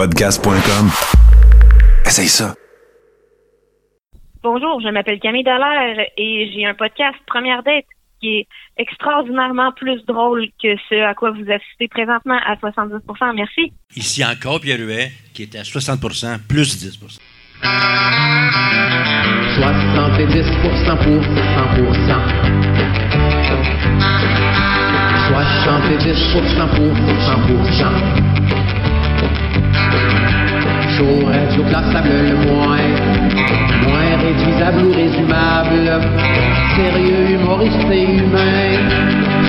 Podcast.com. Essaye ça. Bonjour, je m'appelle Camille Dallaire et j'ai un podcast Première Date qui est extraordinairement plus drôle que ce à quoi vous assistez présentement à 70% Merci. Ici encore Pierre Huet, qui est à 60% plus 10% 70% pour 100%. 70% pour 100%. Radioclassable le moins, moins réduisable ou résumable, sérieux, humoriste et humain.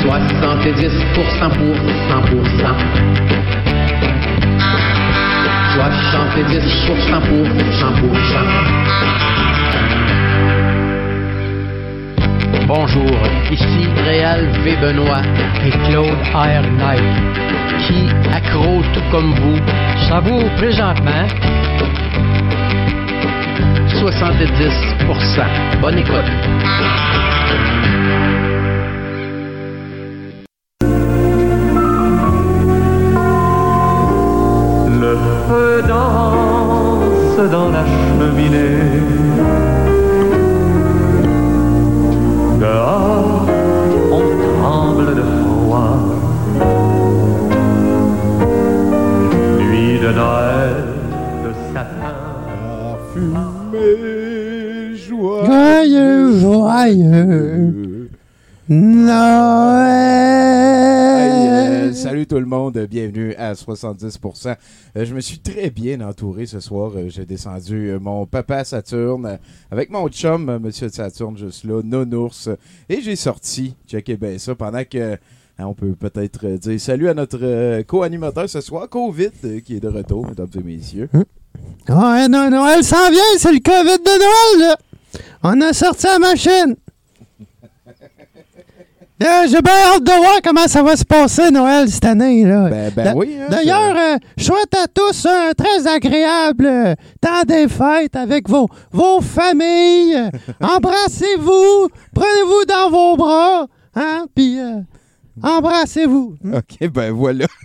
70% pour 100%. 70% pour 100%. Bonjour, ici Réal V. Benoît et Claude R. Knight, qui, accro tout comme vous, savoure présentement 70%. Bonne écoute. Le feu danse dans la cheminée Dehors, on tremble de froid. Nuit de Noël, de sapin. Fumée, joie. Joyeux, joyeux Noël. Euh, salut tout le monde, bienvenue à 70%. Euh, je me suis très bien entouré ce soir. Euh, J'ai descendu mon papa Saturne avec mon chum, Monsieur Saturne, juste là, Nounours. et j'ai sorti, checkez bien ça, pendant que hein, on peut peut-être dire salut à notre co-animateur ce soir, Covid, qui est de retour, mesdames et messieurs. Ouais, non, Noël s'en vient, c'est le COVID de Noël, là. On a sorti la machine. Euh, J'ai bien hâte de voir comment ça va se passer, Noël, cette année, là. Ben, ben oui. hein, D'ailleurs, euh, je souhaite à tous un très agréable euh, temps des fêtes avec vos, vos familles. Embrassez-vous, prenez-vous dans vos bras, hein, puis euh, embrassez-vous. ça- Ok, ben voilà.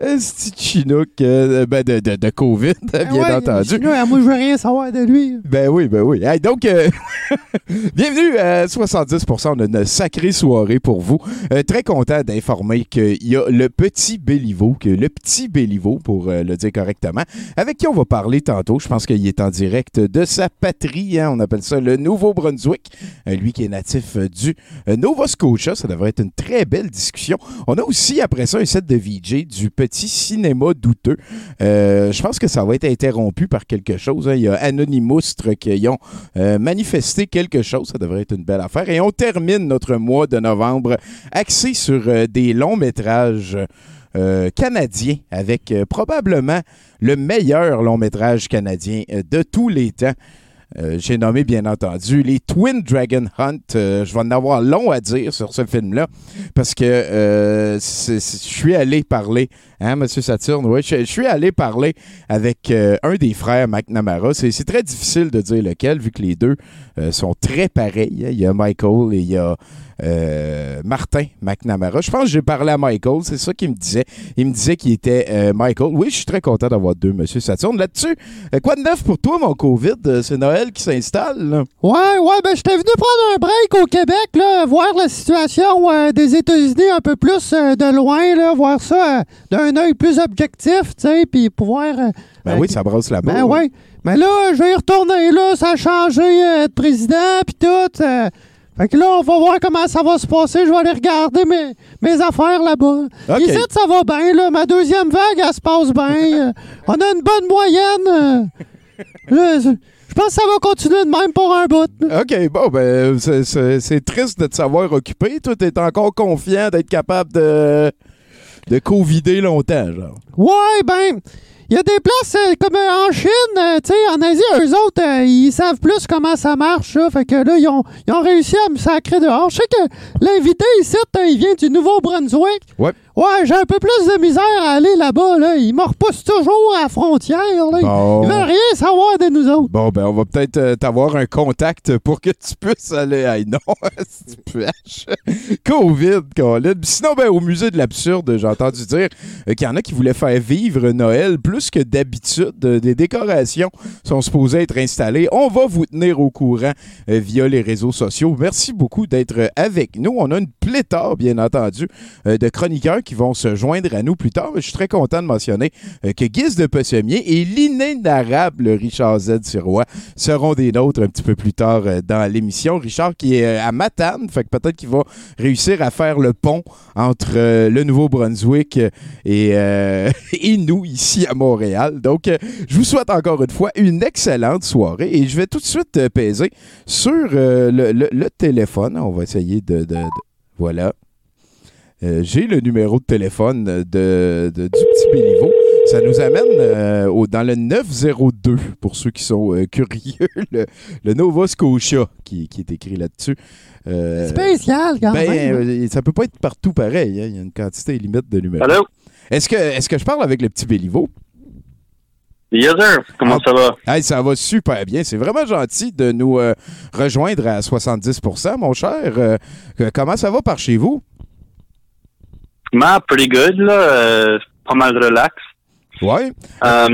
Un petit chinook euh, ben de, de, de COVID, bien Ah ouais, entendu. euh, moi, je veux rien savoir de lui. Ben oui, ben oui. Hey, donc, euh, bienvenue à 70%. On a une sacrée soirée pour vous. Euh, très content d'informer qu'il y a le petit Béliveau, que le petit Béliveau, pour euh, le dire correctement, avec qui on va parler tantôt. Je pense qu'il est en direct de sa patrie. hein. on appelle ça le Nouveau-Brunswick. Lui qui est natif du Nova Scotia. Ça devrait être une très belle discussion. On a aussi, après ça, un set de VJ du petit cinéma douteux. Euh, je pense que ça va être interrompu par quelque chose. hein. Il y a Anonymous qui ont euh, manifesté quelque chose. Ça devrait être une belle affaire. Et on termine notre mois de novembre axé sur euh, des longs métrages. canadiens avec probablement le meilleur long métrage canadien de tous les temps. Euh, J'ai nommé bien entendu les Twin Dragon Hunt. Euh, je vais en avoir long à dire sur ce film-là parce que euh, je suis allé parler, hein, Monsieur Saturne, oui, je, suis allé parler avec euh, un des frères McNamara. C'est très difficile de dire lequel vu que les deux euh, sont très pareils. Il y a Michael et il y a euh, Martin McNamara. Je pense que j'ai parlé à Michael, c'est ça qu'il me disait. Il me disait qu'il était Michael. Oui, je suis très content d'avoir deux, Monsieur Saturne. Là-dessus, quoi de neuf pour toi, mon COVID? C'est Noël qui s'installe. Ouais, ouais, ben j'étais venu prendre un break au Québec, là, voir la situation des États-Unis un peu plus de loin, là, voir ça euh, d'un œil plus objectif, tu sais, puis pouvoir... euh, Ben oui, ça brasse là-bas. Ben ouais. Mais là, je vais y retourner, là, ça a changé euh, de président, puis tout. euh. fait que là, on va voir comment ça va se passer. Je vais aller regarder mes, mes affaires là-bas. OK. Ici, ça va bien, là. Ma deuxième vague, elle se passe bien. euh. on a une bonne moyenne. Je, pense que ça va continuer de même pour un bout. OK, bon, ben, c'est triste de te savoir occupé. Toi, t'es encore confiant d'être capable de, de covider longtemps, genre. Ouais, ben, il y a des places euh, comme euh, en Chine, euh, tu sais, en Asie, eux autres, ils savent plus comment ça marche, là. Fait que là, ils ont, ils ont réussi à me sacrer dehors. Je sais que l'invité ici, il vient du Nouveau-Brunswick. Ouais. Ouais, j'ai un peu plus de misère à aller là-bas, là. Ils me repoussent toujours à la frontière, là. Bon. Ils veulent rien savoir de nous autres. Bon, ben, on va peut-être t'avoir un contact pour que tu puisses aller. Hey, non, si tu pêches. COVID, Colin. Sinon, ben, au musée de l'absurde, j'ai entendu dire qu'il y en a qui voulaient faire vivre Noël plus que d'habitude. Euh, Des décorations sont supposées être installées. On va vous tenir au courant euh, via les réseaux sociaux. Merci beaucoup d'être euh, avec nous. On a une pléthore, bien entendu, de chroniqueurs qui vont se joindre à nous plus tard. Je suis très content de mentionner que Guise de Pessemier et l'inénarrable Richard Z. Sirois seront des nôtres un petit peu plus tard dans l'émission. Richard qui est à Matane, fait que peut-être qu'il va réussir à faire le pont entre le Nouveau-Brunswick et, et nous ici à Montréal. Donc, euh, je vous souhaite encore une fois une excellente soirée et je vais tout de suite euh, peser sur euh, le, le- le téléphone. On va essayer de... de- de- voilà. Euh, J'ai le numéro de téléphone de, de- du petit Béliveau. Ça nous amène euh, au- dans le 902, pour ceux qui sont euh, curieux, le, le Nova Scotia qui, qui est écrit là-dessus. Euh, Spécial, quand ben, même. euh, ça peut pas être partout pareil. hein. Il y a une quantité limite de numéros. Allô? Est-ce que, est que je parle avec le petit Béliveau? Yes, sir. Comment ça va? Hey, ça va super bien. C'est vraiment gentil de nous euh, rejoindre à 70% mon cher. Euh, euh, comment ça va par chez vous? Ma, pretty good, là. euh, pas mal relax. Ouais. Là,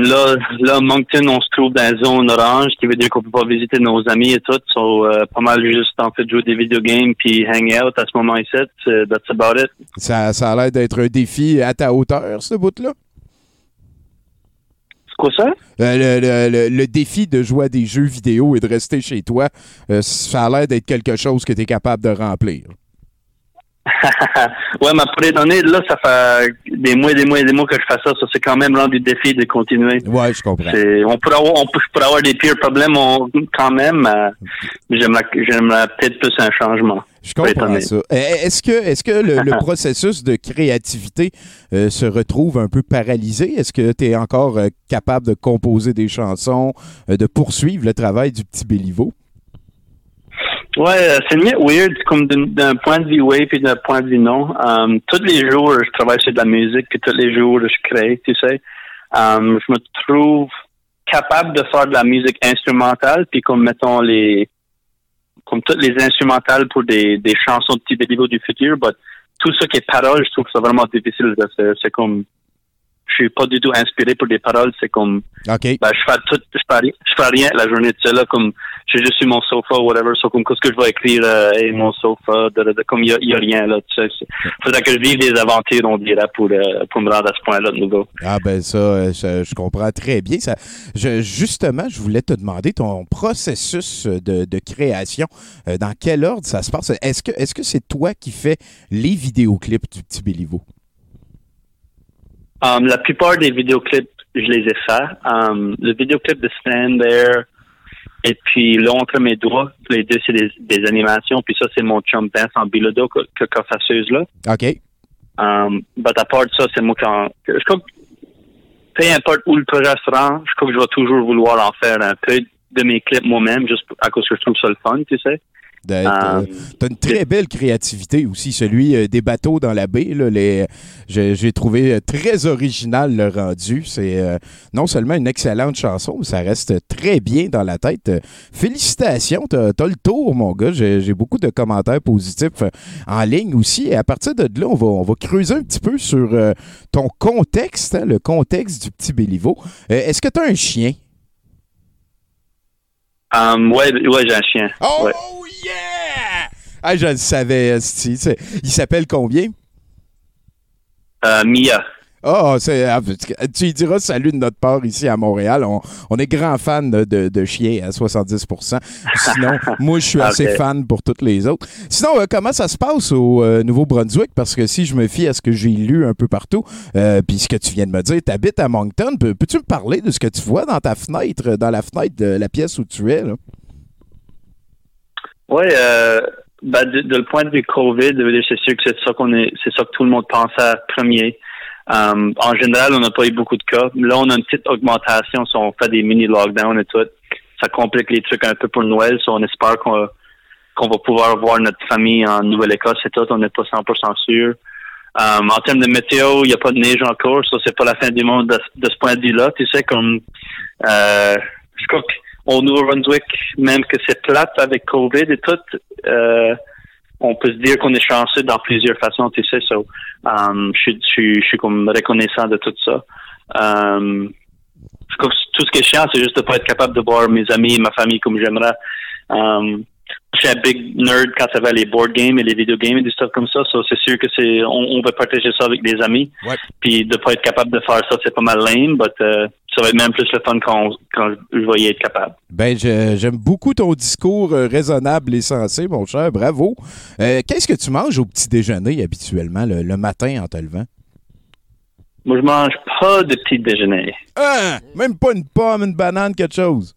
là, Moncton, on se trouve dans la zone orange, qui veut dire qu'on peut pas visiter nos amis et tout. So, pas mal juste en fait jouer des vidéogames puis hang out à ce moment ici. Euh, That's about it. Ça, ça a l'air d'être un défi à ta hauteur, ce bout-là? C'est quoi ça? Euh, le, le- le- le défi de jouer à des jeux vidéo et de rester chez toi, euh, ça a l'air d'être quelque chose que tu es capable de remplir. ouais, mais pour les données, là, ça fait des mois et des mois et des mois que je fais ça. Ça, c'est quand même rendu défi de continuer. Ouais, je comprends. On pourrait avoir, on je pourrais avoir des pires problèmes on- quand même. J'aimerais j'aimerais peut-être plus un changement. Je comprends ça. Eh, Est-ce que, est que le, le processus de créativité euh, se retrouve un peu paralysé? Est-ce que tu es encore euh, capable de composer des chansons, euh, de poursuivre le travail du petit Béliveau? Ouais, c'est mieux weird, comme d'un d'un point de vue oui puis d'un point de vue non. Um, tous les jours, je travaille sur de la musique, puis tous les jours, je crée, tu sais. Um, je me trouve capable de faire de la musique instrumentale, puis comme mettons les comme toutes les instrumentales pour des, des chansons de petit niveau du futur, but tout ce qui est paroles, je trouve que c'est vraiment difficile. C'est c'est comme je suis pas du tout inspiré pour des paroles, c'est comme OK. ben, je fais tout, je fais, rien- je fais rien la journée de ça, là, comme, je suis juste sur mon sofa, whatever, so, comme, qu'est-ce que je vais écrire, euh, et mon sofa, de, de- de- comme, il y a, rien, là, tu sais, faudrait que je vive des aventures, on dirait, pour, euh, pour me rendre à ce point-là de nouveau. Ah ben ça, euh, je, je comprends très bien. Ça, je, justement, je voulais te demander ton processus de, de création. Euh, dans quel ordre ça se passe? Est-ce que est-ce que c'est toi qui fais les vidéoclips du petit Béliveau? Um, la plupart des vidéoclips, je les ai faits. Um, le vidéoclip de Stand There, et puis là, entre mes doigts, les deux, c'est des, des animations, puis ça, c'est mon chum Vincent Bilodeau, que, que, que fasseuse, là. OK. Um, but à part ça, c'est moi qui en, je crois que peu importe où le projet se rend, je crois que je vais toujours vouloir en faire un peu de mes clips moi-même, juste à cause que je trouve ça le fun, tu sais. D'être, euh, Um, T'as une très belle créativité aussi, celui euh, des bateaux dans la baie. Là, les, j'ai, trouvé euh, très original le rendu. C'est euh, non seulement une excellente chanson, mais ça reste très bien dans la tête. Félicitations, t'as, t'as le tour, mon gars. J'ai, beaucoup de commentaires positifs en ligne aussi. Et à partir de là, on va, on va creuser un petit peu sur euh, ton contexte, hein, le contexte du petit Béliveau. Euh, est-ce que tu as un chien? um, ouais, ouais, j'ai un chien. Oh Ouais. Yeah! Ah, je le savais, esti. Il s'appelle combien? Euh, Mia. Ah, c'est, ah, tu diras salut de notre part ici à Montréal. On, on est grand fan de, de, chiens à 70% Sinon, moi, je suis assez Ok. fan pour toutes les autres. Sinon, euh, comment ça se passe au euh, Nouveau-Brunswick? Parce que si je me fie à ce que j'ai lu un peu partout, euh, puis ce que tu viens de me dire, tu habites à Moncton. Peux- Peux-tu me parler de ce que tu vois dans ta fenêtre, dans la fenêtre de la pièce où tu es? Là? Ouais, euh, ben, de, de le point de vue COVID, dire, c'est sûr que c'est ça qu'on est, c'est ça que tout le monde pensait à premier. Um, en général, on n'a pas eu beaucoup de cas. Là, on a une petite augmentation si on fait des mini lockdowns et tout. Ça complique les trucs un peu pour Noël. so on espère qu'on va pouvoir voir notre famille en Nouvelle-Écosse et tout. On n'est pas 100% sûr. Um, en termes de météo, il n'y a pas de neige encore, ça c'est pas la fin du monde de, de ce point de vue-là. Tu sais, comme euh, je crois qu'au Nouveau-Brunswick, même que c'est plate avec COVID et tout, euh, on peut se dire qu'on est chanceux dans plusieurs façons, tu sais. So, um, je, suis- comme reconnaissant de tout ça. Um, tout ce qui est chiant, c'est juste de pas être capable de voir mes amis, ma famille comme j'aimerais. Um, je suis un big nerd quand ça va les board games et les vidéo games et des stuff comme ça. So, c'est sûr que c'est, on, on va partager ça avec des amis. Ouais. Puis de pas être capable de faire ça, c'est pas mal lame, but euh, ça va être même plus le fun quand, quand je vais y être capable. Ben, j'aime beaucoup ton discours euh, raisonnable et sensé, mon cher. Bravo. Euh, Qu'est-ce que tu manges au petit déjeuner habituellement le, le matin en te levant? Moi, je mange pas de petit déjeuner. Ah! Même pas une pomme, une banane, quelque chose?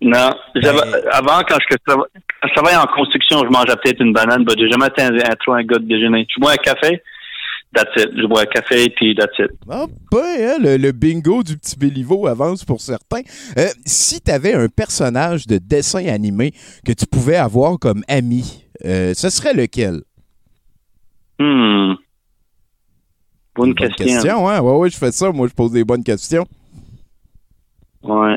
Non. Ben- Avant, quand je, je travaillais en construction, je mangeais peut-être une banane, mais j'ai jamais été un, un, trop un gars de déjeuner. Je bois un café, that's it. Je bois un café, puis that's it. Ah, ben, hein, le, le bingo du petit Béliveau avance pour certains. Euh, si tu avais un personnage de dessin animé que tu pouvais avoir comme ami, euh, ce serait lequel? Hmm. Bonne, Bonne question. question, hein? Ouais, ouais, je fais ça. Moi, je pose des bonnes questions. Ouais.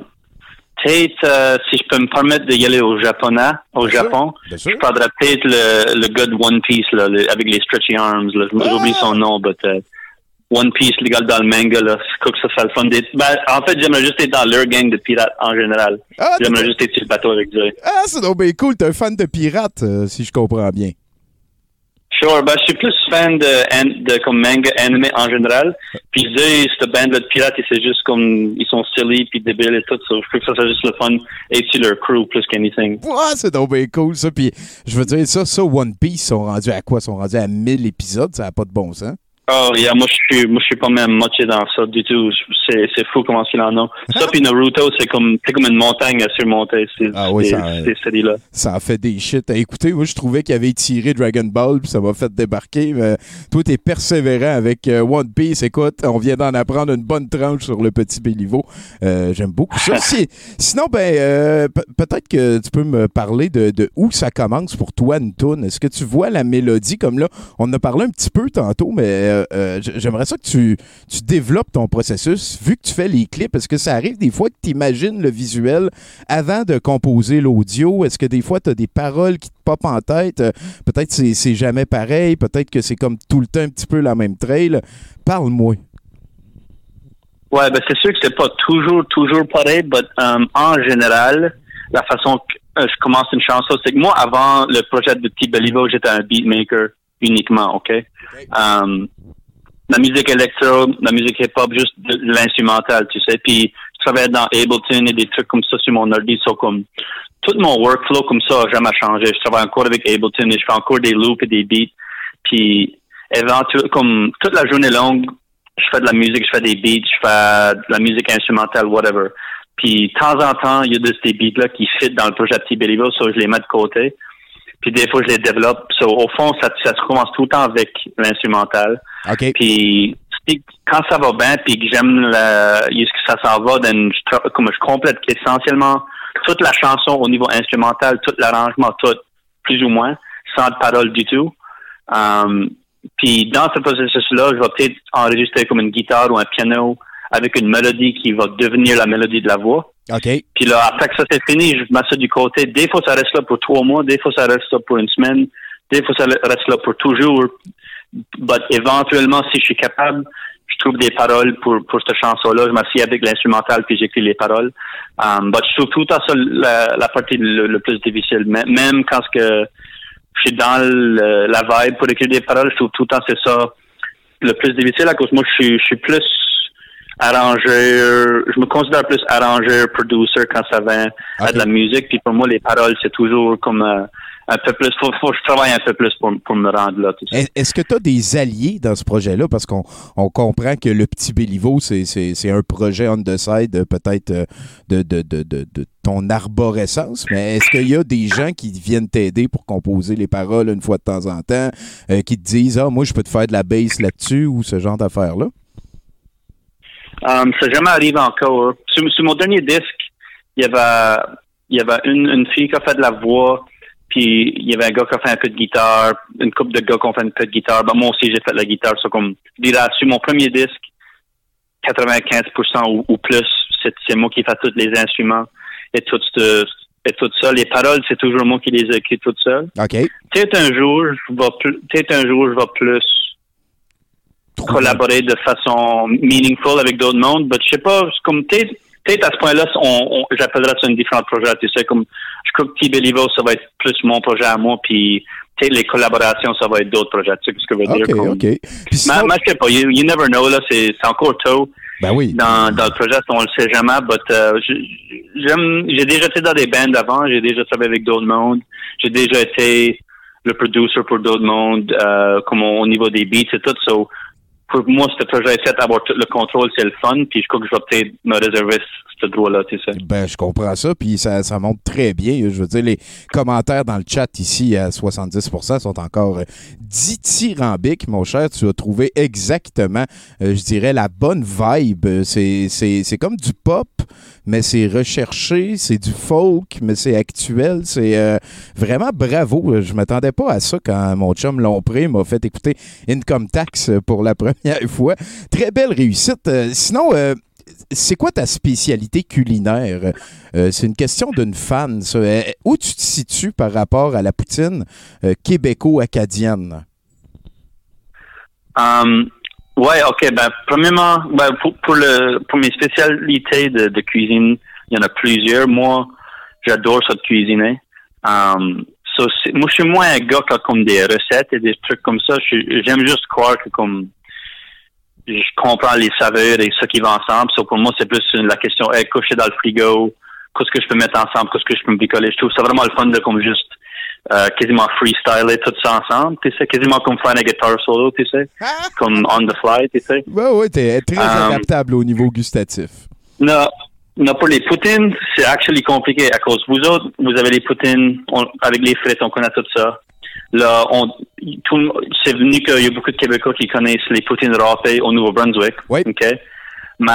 Peut-être, euh, si je peux me permettre d'y aller au japonais, au Bien Japon, bien je prendrais peut-être le, le gars de One Piece, là, le- avec les stretchy arms, là. J'oublie Ah! son nom, but, euh, One Piece, le gars dans le manga, là. Je que ça serait le fun d'être, ben, en fait, j'aimerais juste être dans leur gang de pirates en général. Ah, J'aimerais juste être sur le bateau avec eux. ah, c'est donc bien cool. T'es un fan de pirates, euh, si je comprends bien. Sure, ben, je suis plus fan de, de comme manga, anime en général. Puis eux, cette bande-là de pirates, c'est juste comme, ils sont silly puis débiles et tout. So, je trouve que ça, c'est juste le fun être sur leur crew plus qu'anything. Ouais, c'est donc bien cool, ça. Puis, je veux dire, ça, ça, One Piece, sont rendus à quoi? Ils sont rendus à 1000 épisodes. Ça n'a pas de bon sens. Oh, yeah, moi, je suis, moi, je suis pas même moché dans ça du tout. C'est, c'est fou comment il en a. Ça, puis Naruto, c'est comme, c'est comme une montagne à surmonter, ces, Ah oui, séries-là. Ça en fait des shit. à écouter. moi, je trouvais qu'il avait tiré Dragon Ball, puis ça m'a fait débarquer. Mais toi, t'es persévérant avec euh, One Piece. Écoute, on vient d'en apprendre une bonne tranche sur le petit Béliveau. Euh, J'aime beaucoup ça. Si- sinon, ben, euh, pe- peut-être que tu peux me parler de, de où ça commence pour toi, une. Est-ce que tu vois la mélodie? Comme là? On en a parlé un petit peu tantôt, mais euh, euh, j'aimerais ça que tu, tu développes ton processus. Vu que tu fais les clips, est-ce que ça arrive des fois que tu imagines le visuel avant de composer l'audio? Est-ce que des fois, tu as des paroles qui te popent en tête? Euh, Peut-être c'est c'est jamais pareil. Peut-être que c'est comme tout le temps un petit peu la même trail. Parle-moi. Ouais, ben, c'est sûr que c'est pas toujours, toujours pareil, but, um, en général, la façon que je commence une chanson, c'est que moi, avant le projet de Petit Beliveau, j'étais un beatmaker uniquement, OK? Um, la musique électro, la musique hip-hop, juste l'instrumental, tu sais. Puis, je travaillais dans Ableton et des trucs comme ça sur mon ordi, so comme, tout mon workflow comme ça a jamais changé. Je travaille encore avec Ableton et je fais encore des loops et des beats. Puis, éventuellement, comme toute la journée longue, je fais de la musique, je fais des beats, je fais de la musique instrumentale, whatever. Puis, de temps en temps, il y a de ces beats-là qui fit dans le projet Petit Beliveau, so je les mets de côté. Puis, des fois, je les développe. So, au fond, ça, ça se commence tout le temps avec l'instrumental. OK. Puis quand ça va bien, puis que j'aime la- ce que ça s'en va, then je, comme je complète essentiellement toute la chanson au niveau instrumental, tout l'arrangement, tout, plus ou moins, sans de paroles du tout. Um, puis dans ce processus-là, je vais peut-être enregistrer comme une guitare ou un piano avec une mélodie qui va devenir la mélodie de la voix. OK. Puis là, après que ça c'est fini, je mets ça du côté. Des fois, ça reste là pour trois mois, des fois, ça reste là pour une semaine, des fois, ça reste là pour toujours. But éventuellement, si je suis capable, je trouve des paroles pour, pour cette chanson-là. Je m'assieds avec l'instrumental puis j'écris les paroles. Um, but je trouve tout à ça la, partie le, plus difficile. Même quand que je suis dans la vibe pour écrire des paroles, je trouve tout le temps c'est ça le plus difficile à cause moi je suis, je suis plus arrangeur, je me considère plus arrangeur, producer quand ça vient à de la musique. Puis pour moi, les paroles, c'est toujours comme euh, un peu plus, faut, faut que je travaille un peu plus pour, pour me rendre là. tout ça. Est- Est-ce que tu as des alliés dans ce projet-là? Parce qu'on on comprend que le petit Béliveau, c'est- c'est c'est un projet on the side, peut-être euh, de, de, de, de, de ton arborescence, mais est-ce qu'il y a des gens qui viennent t'aider pour composer les paroles une fois de temps en temps, euh, qui te disent Ah, moi, je peux te faire de la bass là-dessus ou ce genre d'affaires-là? Um, ça jamais arrivé encore. Sur, sur mon dernier disque, il y avait, il y avait une, une fille qui a fait de la voix, Puis il y avait un gars qui a fait un peu de guitare, une couple de gars qui ont fait un peu de guitare. Ben, moi aussi, j'ai fait de la guitare. C'est comme, je dirais, sur mon premier disque, 95% ou, ou plus, c'est moi qui fais tous les instruments et tout, ce- et tout ça. Les paroles, c'est toujours moi qui les écris tout seul. OK. Peut-être un jour, je vais plus, peut-être un jour, je vais plus collaborer de façon meaningful avec d'autres mondes, mais je sais pas, comme peut-être, peut-être à ce point-là, on, on- j'appellerais ça un différent projet, tu sais, comme, je crois que T-Believo, ça va être plus mon projet à moi, puis peut-être les collaborations, ça va être d'autres projets, tu sais ce que je veux OK, dire? comme- OK. Puis mais, je sais pas, you, you never know, là, c'est, encore tôt. Ben oui. Dans, dans le projet, on le sait jamais, but, euh, j'aime, j'ai déjà été dans des bands avant, j'ai déjà travaillé avec d'autres mondes, j'ai déjà été le producer pour d'autres mondes, euh, comme au, au niveau des beats et tout, so, pour moi, ce projet est fait avoir tout le contrôle, c'est le fun, puis je crois que je vais peut-être me réserver ce, droit-là, tu sais. Ben, je comprends ça, puis ça, ça montre très bien. Je veux dire, les commentaires dans le chat ici à 70% sont encore euh, dithyrambiques, mon cher. Tu as trouvé exactement, euh, je dirais, la bonne vibe. Euh, c'est comme du pop, mais c'est recherché, c'est du folk, mais c'est actuel. C'est euh, vraiment bravo. Je m'attendais pas à ça quand mon chum Lompré m'a fait écouter Income Tax pour la première fois. Très belle réussite. Euh, sinon, euh, c'est quoi ta spécialité culinaire? C'est une question d'une fan. ça. Où tu te situes par rapport à la poutine québéco-acadienne? Ouais, ok. Ben, premièrement, ben, pour, pour le pour mes spécialités de, de cuisine, il y en a plusieurs. Moi, j'adore ça de cuisiner. Um, so, moi, je suis moins un gars qui a comme des recettes et des trucs comme ça. J'aime juste croire que comme je comprends les saveurs et ce qui va ensemble. So, pour moi, c'est plus la question, hey, coucher dans le frigo, qu'est-ce que je peux mettre ensemble, qu'est-ce que je peux me bricoler. Je trouve ça vraiment le fun de comme juste euh, quasiment freestyler tout ça ensemble, tu sais, quasiment comme faire un guitar solo, tu sais, comme on the fly, tu sais. Oui, oui, t'es très Um, adaptable au niveau gustatif. Non, non, pour les poutines, c'est actually compliqué à cause vous autres, vous avez les poutines on- avec les frites, on connaît tout ça. Là, on, tout, c'est venu qu'il y a beaucoup de Québécois qui connaissent les poutines râpées au Nouveau-Brunswick. Oui. OK? Mais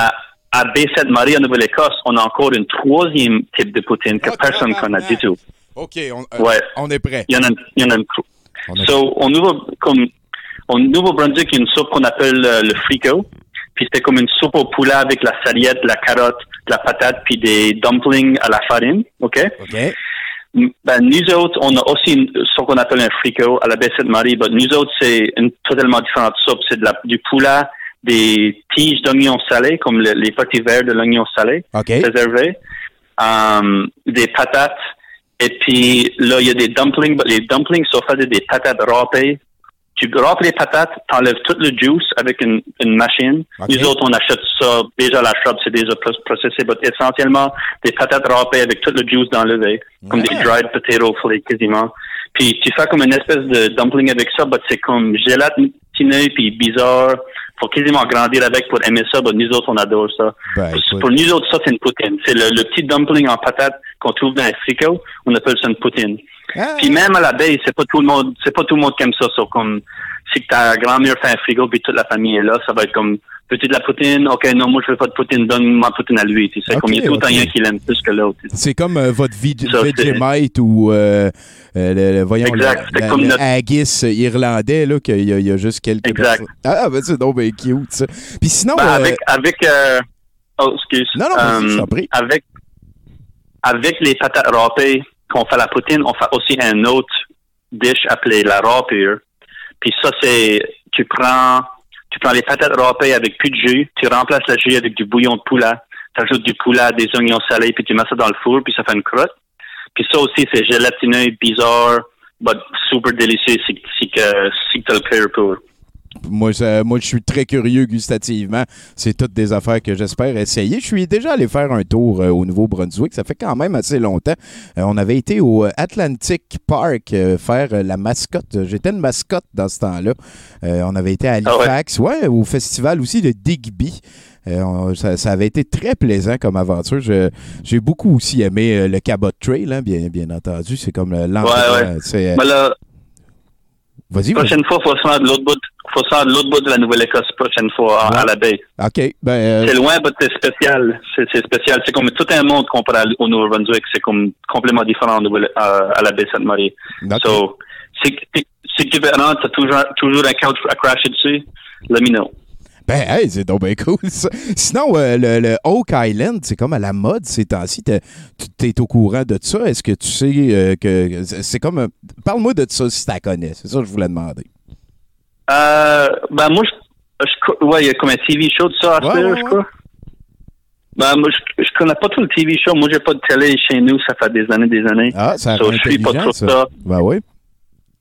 à Baie-Sainte-Marie, en Nouvelle-Écosse, on a encore une troisième type de poutine que Oh, personne ne connaît du tout. OK, on, euh, Ouais. on est prêt. Il y en a, il y en a une On So, au Nouveau, Nouveau-Brunswick, il y a une soupe qu'on appelle euh, le frico. Puis c'était comme une soupe au poulet avec la sarriette, la carotte, la patate, puis des dumplings à la farine. OK? OK. Ben, nous autres, on a aussi une- ce qu'on appelle un frico à la baie Sainte-Marie. Mais nous autres, c'est une totalement différente soupe. C'est de la, du poulet, des tiges d'oignons salés, comme le- les petits verres de l'oignon salé OK. réservé, um, des patates, et puis là, il y a des dumplings. Les dumplings sont faits de des patates râpées. Tu râpes les patates, t'enlèves tout le juice avec une, une machine. Ok. Nous autres, on achète ça déjà à la shop, c'est déjà pro- processé, mais essentiellement des patates râpées avec tout le juice d'enlevé, comme des dried potato flakes quasiment. Puis tu fais comme une espèce de dumpling avec ça, mais c'est comme gélatineux puis bizarre. Faut quasiment grandir avec pour aimer ça, mais nous autres, on adore ça. Ben. Pour nous autres, ça, c'est une poutine. C'est le, le petit dumpling en patate qu'on trouve dans un fricot. On appelle ça une poutine. Ah, Puis même à la baie, c'est pas tout le monde, c'est pas tout le monde qui aime ça. So, comme, si ta grand-mère fait un frigo puis toute la famille est là, ça va être comme, veux-tu de la poutine? Ok, non, moi, je veux pas de poutine, donne ma poutine à lui. Tu sais, Ok, comme il y a tout le temps ok. un qui l'aime plus que l'autre. c'est comme euh, votre Vegemite ou euh, euh, le, voyons, Exact, le- comme notre- haggis irlandais, là, qu'il y, a- il y a juste quelques Exact. personnes. Ah, ben c'est donc ben cute, ça. Puis sinon, Ben, euh, avec, avec, euh, oh, excuse. Non, non, t'en prie. Avec, avec les patates râpées qu'on fait la poutine, on fait aussi un autre dish appelé la râpure. Puis ça, c'est, tu prends, tu prends les patates râpées avec plus de jus, tu remplaces le jus avec du bouillon de poulet, tu ajoutes du poulet, des oignons salés, puis tu mets ça dans le four, puis ça fait une croûte. Puis ça aussi, c'est gélatineux, bizarre, but super délicieux si, si, que, si tu le clear pour. Moi, ça- moi, je suis très curieux gustativement. C'est toutes des affaires que j'espère essayer. Je suis déjà allé faire un tour euh, au Nouveau-Brunswick. Ça fait quand même assez longtemps. Euh, on avait été au euh, Atlantic Park euh, faire la mascotte. J'étais une mascotte dans ce temps-là. On avait été à Ah ouais? Halifax, ouais, au festival aussi de Digby. Euh, ça, ça avait été très plaisant comme aventure. J'ai beaucoup aussi aimé euh, le Cabot Trail, hein, bien, bien entendu. C'est comme. Ouais, ouais. euh, là, Vas-y. Prochaine fois, faut se rendre l'autre bout, faut se rendre l'autre bout de la Nouvelle-Écosse prochaine fois à, à la baie. OK. Ben, euh, C'est loin, mais c'est spécial. C'est spécial. C'est comme tout un monde comparé au Nouveau-Brunswick. C'est comme complètement différent à, à la baie Sainte-Marie. OK. So, si, si, tu veux rentrer, t'as toujours, toujours un couch à crasher dessus, let me know. Ben, hey, c'est donc bien cool, ça. Sinon, euh, le, le Oak Island, c'est comme à la mode ces temps-ci. T'es- Tu es au courant de ça? Est-ce que tu sais euh, que c'est comme. un- Parle-moi de ça si tu la connais. C'est ça que je voulais demander. Euh, ben, moi, je, ouais, il y a comme un TV show de ça à Ouais, faire, ouais, je ouais. crois. Ben, moi, je, je connais pas tout le TV show. Moi, j'ai pas de télé chez nous. Ça fait des années, des années. Ah, ça So, je suis pas trop ça. ça. Ben oui.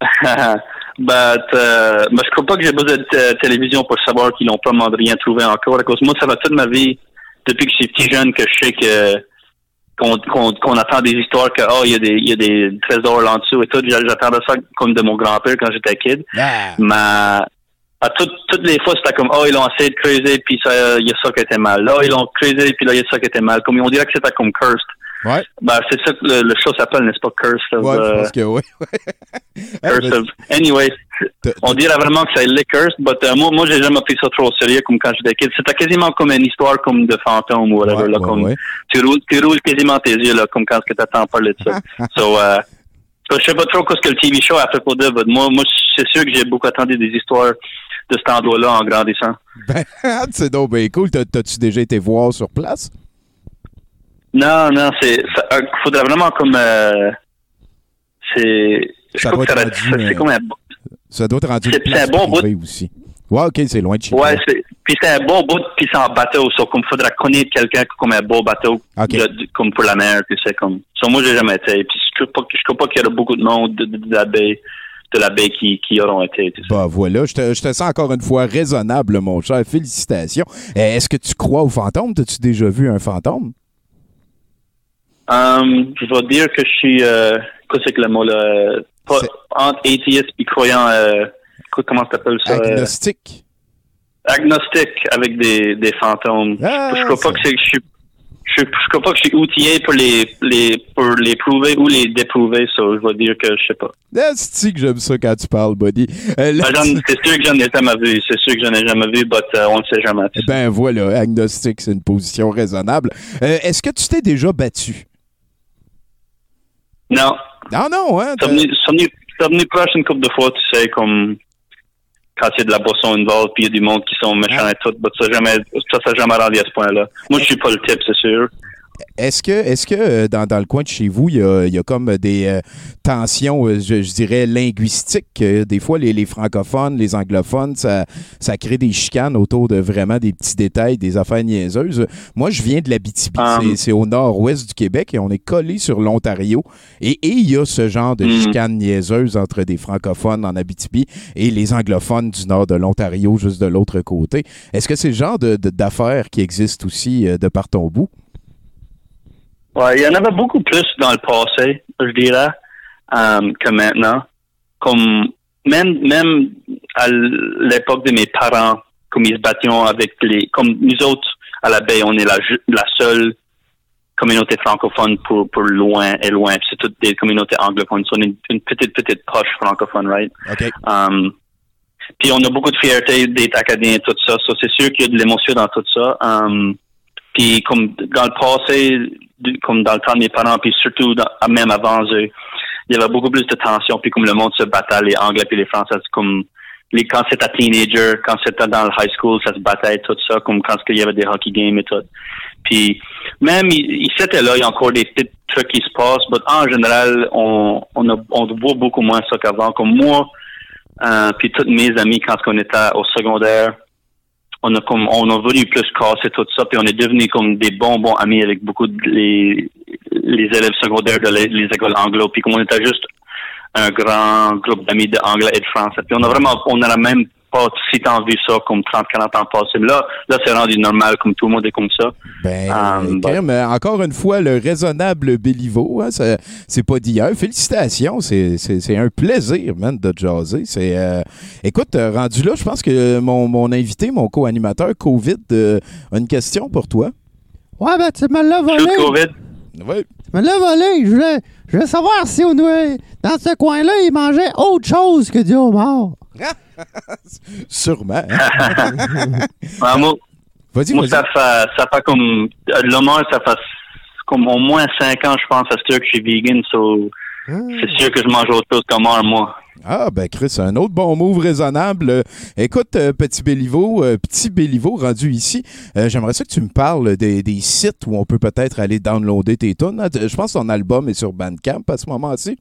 But, euh, ben, je crois pas que j'ai besoin de télévision pour savoir qu'ils n'ont pas rien trouvé encore. À cause moi, ça va toute ma vie, depuis que je suis petit jeune, que je sais que qu'on qu'on qu'on attend des histoires que oh il y a des il y a des trésors là en dessous et tout. J'a- J'attendais ça comme de mon grand-père quand j'étais kid. Ah, Mais à toutes toutes les fois, c'était comme oh ils ont essayé de creuser puis ça il y a ça qui était mal. Là ils l'ont creusé puis là il y a ça qui était mal. Comme on dirait que c'était comme cursed. Ouais. Ben c'est ça que le, le show s'appelle, n'est-ce pas Cursed of, Ouais, je euh, pense que oui. Curse of- Anyway, on dirait vraiment que c'est liquors, but euh, moi, moi, j'ai jamais pris ça trop au sérieux comme quand j'étais kid. C'était quasiment comme une histoire comme de fantôme ou whatever, Ouais, là, ouais, comme tu roules, tu roules quasiment tes yeux, là, comme quand que t'attends parler de ça. so, euh, je sais pas trop ce que le TV show a fait pour dire, but moi, moi, c'est sûr que j'ai beaucoup attendu des histoires de cet endroit-là en grandissant. Ben, c'est donc bien cool. T'as- T'as-tu déjà été voir sur place? Non, non, c'est, ça, euh, faudrait vraiment comme, euh, c'est, Ça doit ça être aurait- rendu, c'est euh, comme un, Ça doit être rendu C'est- un bon privée aussi. Ouais, OK, c'est loin de chez Ouais, puis c'est un bon bout, puis c'est en bateau. So, comme faudrait connaître quelqu'un comme un beau bateau, de- comme pour la mer, puis c'est comme. So, moi, j'ai jamais été. Puis je trouve pas, que- je trouve pas qu'il y aurait beaucoup de monde de, de, de la baie, de la baie qui, qui auront été. Bah voilà, je te, je te sens encore une fois raisonnable, mon cher. Félicitations. Euh, Est-ce que tu crois aux fantômes? T'as-tu déjà vu un fantôme? Um, je vais dire que je suis, euh, qu'est-ce que c'est que le mot, là? Pas, entre atheiste et croyant, euh, comment ça s'appelle ça? euh, Agnostique. agnostique avec des, des fantômes. Ah, je crois pas que c'est je suis je, je crois pas que je suis outillé pour les, les pour les prouver ou les déprouver, ça je vais dire que je sais pas. Ah, c'est que j'aime ça quand tu parles, buddy? Euh, Ben, tu- c'est sûr que j'en ai jamais vu, c'est sûr que j'en ai jamais vu, mais on ne sait jamais. Eh Ben voilà, agnostique, c'est une position raisonnable. Euh, Est-ce que tu t'es déjà battu? Non, Ah non, hein? ça venu proche une couple de fois, tu sais, comme quand il y a de la boisson involved, puis il y a du monde qui sont méchants et tout, mais ça jamais, ça ça jamais rendu à ce point-là. Moi, je suis pas le type, c'est sûr. Est-ce que, est-ce que euh, dans, dans le coin de chez vous, il y a, il y a comme des euh, tensions, euh, je, je dirais, linguistiques? des fois, les, les francophones, les anglophones, ça, ça crée des chicanes autour de vraiment des petits détails, des affaires niaiseuses. Moi, je viens de l'Abitibi, Um. c'est- au nord-ouest du Québec et on est collé sur l'Ontario. Et et il y a ce genre de Mm. chicanes niaiseuses entre des francophones en Abitibi et les anglophones du nord de l'Ontario, juste de l'autre côté. Est-ce que c'est le genre de- de- d'affaires qui existent aussi de par ton bout? Ouais, il y en avait beaucoup plus dans le passé, je dirais, euh, que maintenant. Comme même même à l'époque de mes parents, comme ils se battaient avec les, comme nous autres à la baie, on est la seule communauté francophone pour pour loin et loin. C'est toutes des communautés anglophones. So, on est une, une petite petite poche francophone, right? OK. Um, puis on a beaucoup de fierté d'être acadien et tout ça. So, c'est sûr qu'il y a de l'émotion dans tout ça. Um, puis comme dans le passé, comme dans le temps de mes parents, puis surtout même avant eux, il y avait beaucoup plus de tension. Puis comme le monde se battait, les Anglais puis les Français, comme les, quand c'était teenager, quand c'était dans le high school, ça se battait tout ça, comme quand il y avait des hockey games et tout. Puis même il, il c'était là, il y a encore des petits trucs qui se passent, mais en général, on, on, a, on voit beaucoup moins ça qu'avant. Comme moi, euh, puis tous mes amis quand on était au secondaire, on a comme on a voulu plus casser tout ça, puis on est devenus comme des bons bons amis avec beaucoup de les, les élèves secondaires de les, les écoles anglo, puis comme on était juste un grand groupe d'amis de anglais et de français. Puis on a vraiment on n'aurait même pas si tant vu ça comme 30, 40 ans passés. Mais là, là, c'est rendu normal, comme tout le monde est comme ça. Ben, Um, encore une fois, le raisonnable Béliveau, hein, c'est pas d'hier. Félicitations, c'est- un plaisir, man, de te jaser. C'est, euh, écoute, euh, rendu là, je pense que mon, mon invité, mon co-animateur COVID, euh, a une question pour toi. Ouais, ben, tu me l'as volé. COVID? Oui. Tu me l'as volé. Je voulais, je voulais savoir si on dans ce coin-là, il mangeait autre chose que du homard. Sûrement. Ah, moi, Vas-y, moi, vas-y. ça fait, ça fait comme, euh, ça fait comme au moins cinq ans, je pense, à ce que je suis vegan, so, c'est sûr que je mange autre chose que mort, moi. Ah, ben Chris, un autre bon move raisonnable. Écoute, euh, Petit Béliveau, euh, Petit Béliveau rendu ici, euh, j'aimerais ça que tu me parles des, des sites où on peut peut-être aller downloader tes tunes. hein. Je pense que ton album est sur Bandcamp à ce moment-ci.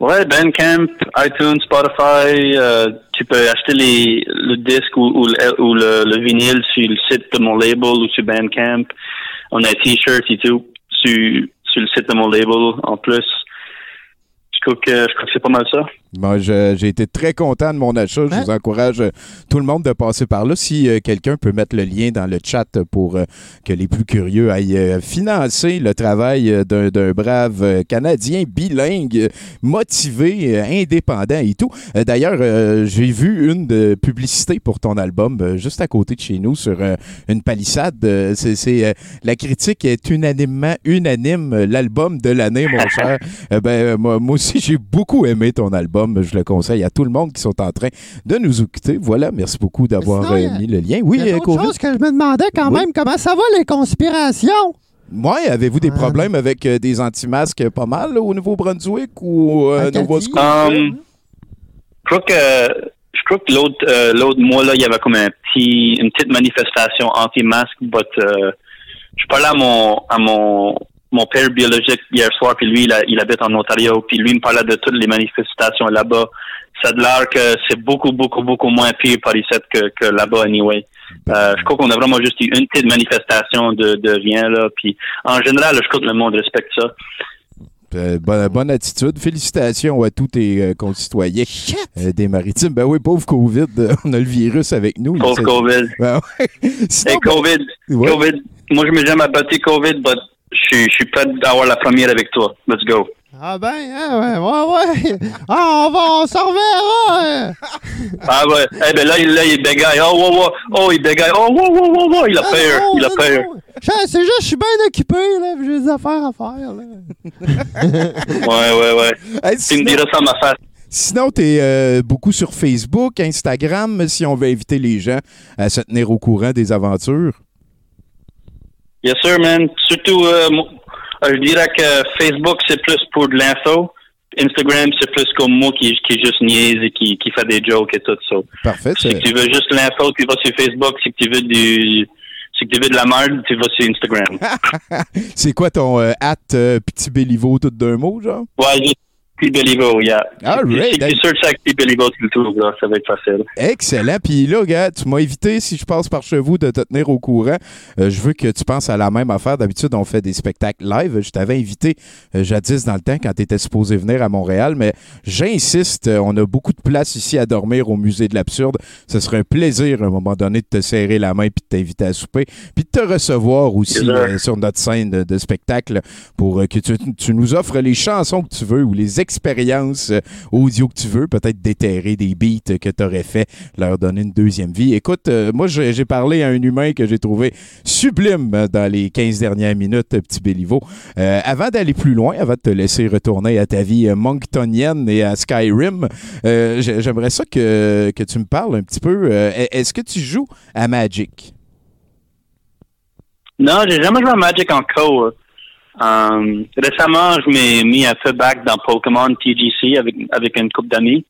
Ouais, Bandcamp, iTunes, Spotify, euh, tu peux acheter les, le disque ou, ou, le, ou le, le vinyle sur le site de mon label ou sur Bandcamp. On a t-shirt et tout sur, sur le site de mon label en plus. Je crois que, je crois que c'est pas mal ça. Moi, j'ai été très content de mon achat. Je vous encourage euh, tout le monde de passer par là. Si euh, quelqu'un peut mettre le lien dans le chat pour euh, que les plus curieux aillent financer le travail d'un brave Canadien bilingue, motivé, indépendant et tout. D'ailleurs, j'ai vu une de publicité pour ton album juste à côté de chez nous sur une palissade. C'est la critique est unanimement unanime. L'album de l'année, mon cher. Ben, moi, moi aussi, j'ai beaucoup aimé ton album. Je le conseille à tout le monde qui sont en train de nous écouter. Voilà, merci beaucoup d'avoir euh, mis le lien. Oui, Il y a euh, choses que je me demandais quand Oui. même. Comment ça va, les conspirations? Ouais, avez-vous des problèmes avec euh, des anti-masques pas mal là, au Nouveau-Brunswick ou euh, Acadie. Nova-Scotia? Um, je crois que, je crois que l'autre, euh, l'autre mois, là, il y avait comme un petit, une petite manifestation anti-masque, but, euh, je parlais à mon, à mon, mon père biologique hier soir, puis lui, il, a- il habite en Ontario, puis lui il me parlait de toutes les manifestations là-bas. Ça a de l'air que c'est beaucoup, beaucoup, beaucoup moins pire par ici que, que là-bas, anyway. Euh, je crois qu'on a vraiment juste eu une petite manifestation de, de rien, là, puis en général, je crois que le monde respecte ça. Euh, bonne, bonne attitude. Félicitations à tous tes euh, concitoyens euh, des maritimes. Ben oui, pauvre COVID, euh, on a le virus avec nous. Pauvre COVID. Ben ouais. Sinon, Hey, COVID, Ouais. COVID, moi je m'ai jamais battu COVID, mais je suis- prêt d'avoir la première avec toi. Let's go. Ah ben, hein, ouais, ouais, ouais. Ah, on va, on s'en reverra. Ah ouais, eh ben là, il, là, il bégaye. Oh, wow, wow. oh, il bégaye. Oh, wow, wow, wow, wow. il a Ah, peur, non, il a non, peur. C'est juste, je suis bien occupé, là, j'ai des affaires à faire, là. Ouais, ouais, ouais. Hey, Tu me sinon, diras ça à ma face. sinon, tu es beaucoup sur Facebook, Instagram, si on veut inviter les gens à se tenir au courant des aventures. Yes, sir, man. Surtout, euh, euh, je dirais que Facebook, c'est plus pour de l'info. Instagram, c'est plus comme moi qui, qui juste niaise et qui, qui fait des jokes et tout ça. Parfait. Si tu veux juste l'info, tu vas sur Facebook. Si tu veux du, si tu veux de la merde, tu vas sur Instagram. C'est quoi ton euh, at euh, Petit Béliveau, tout d'un mot, genre? Ouais, juste Petit Béliveau, yeah. All right. Avec Petit Béliveau, tu le trouves, là. Ça va être facile. Excellent. Puis là, gars, tu m'as évité, si je passe par chez vous, de te tenir au courant. Euh, je veux que tu penses à la même affaire. D'habitude, on fait des spectacles live. Je t'avais invité euh, jadis dans le temps quand tu étais supposé venir à Montréal, mais j'insiste, euh, on a beaucoup de place ici à dormir au Musée de l'Absurde. Ce serait un plaisir à un moment donné de te serrer la main puis de t'inviter à souper, puis de te recevoir aussi euh, sur notre scène de, de spectacle pour que tu, tu nous offres les chansons que tu veux ou les expériences euh, audio que tu veux, peut-être déterrer des beats que tu aurais fait, leur donner une deuxième vie. Écoute, euh, moi, j'ai parlé à un humain que j'ai trouvé sublime euh, dans les 15 dernières minutes, petit Béliveau. Avant d'aller plus loin, avant de te laisser retourner à ta vie monktonienne et à Skyrim, j'ai- j'aimerais ça que, que tu me parles un petit peu. euh, Est-ce que tu joues à Magic? Non, j'ai jamais joué à Magic encore. Um, récemment, je m'ai mis peu back dans Pokémon TGC avec, avec une couple d'amis.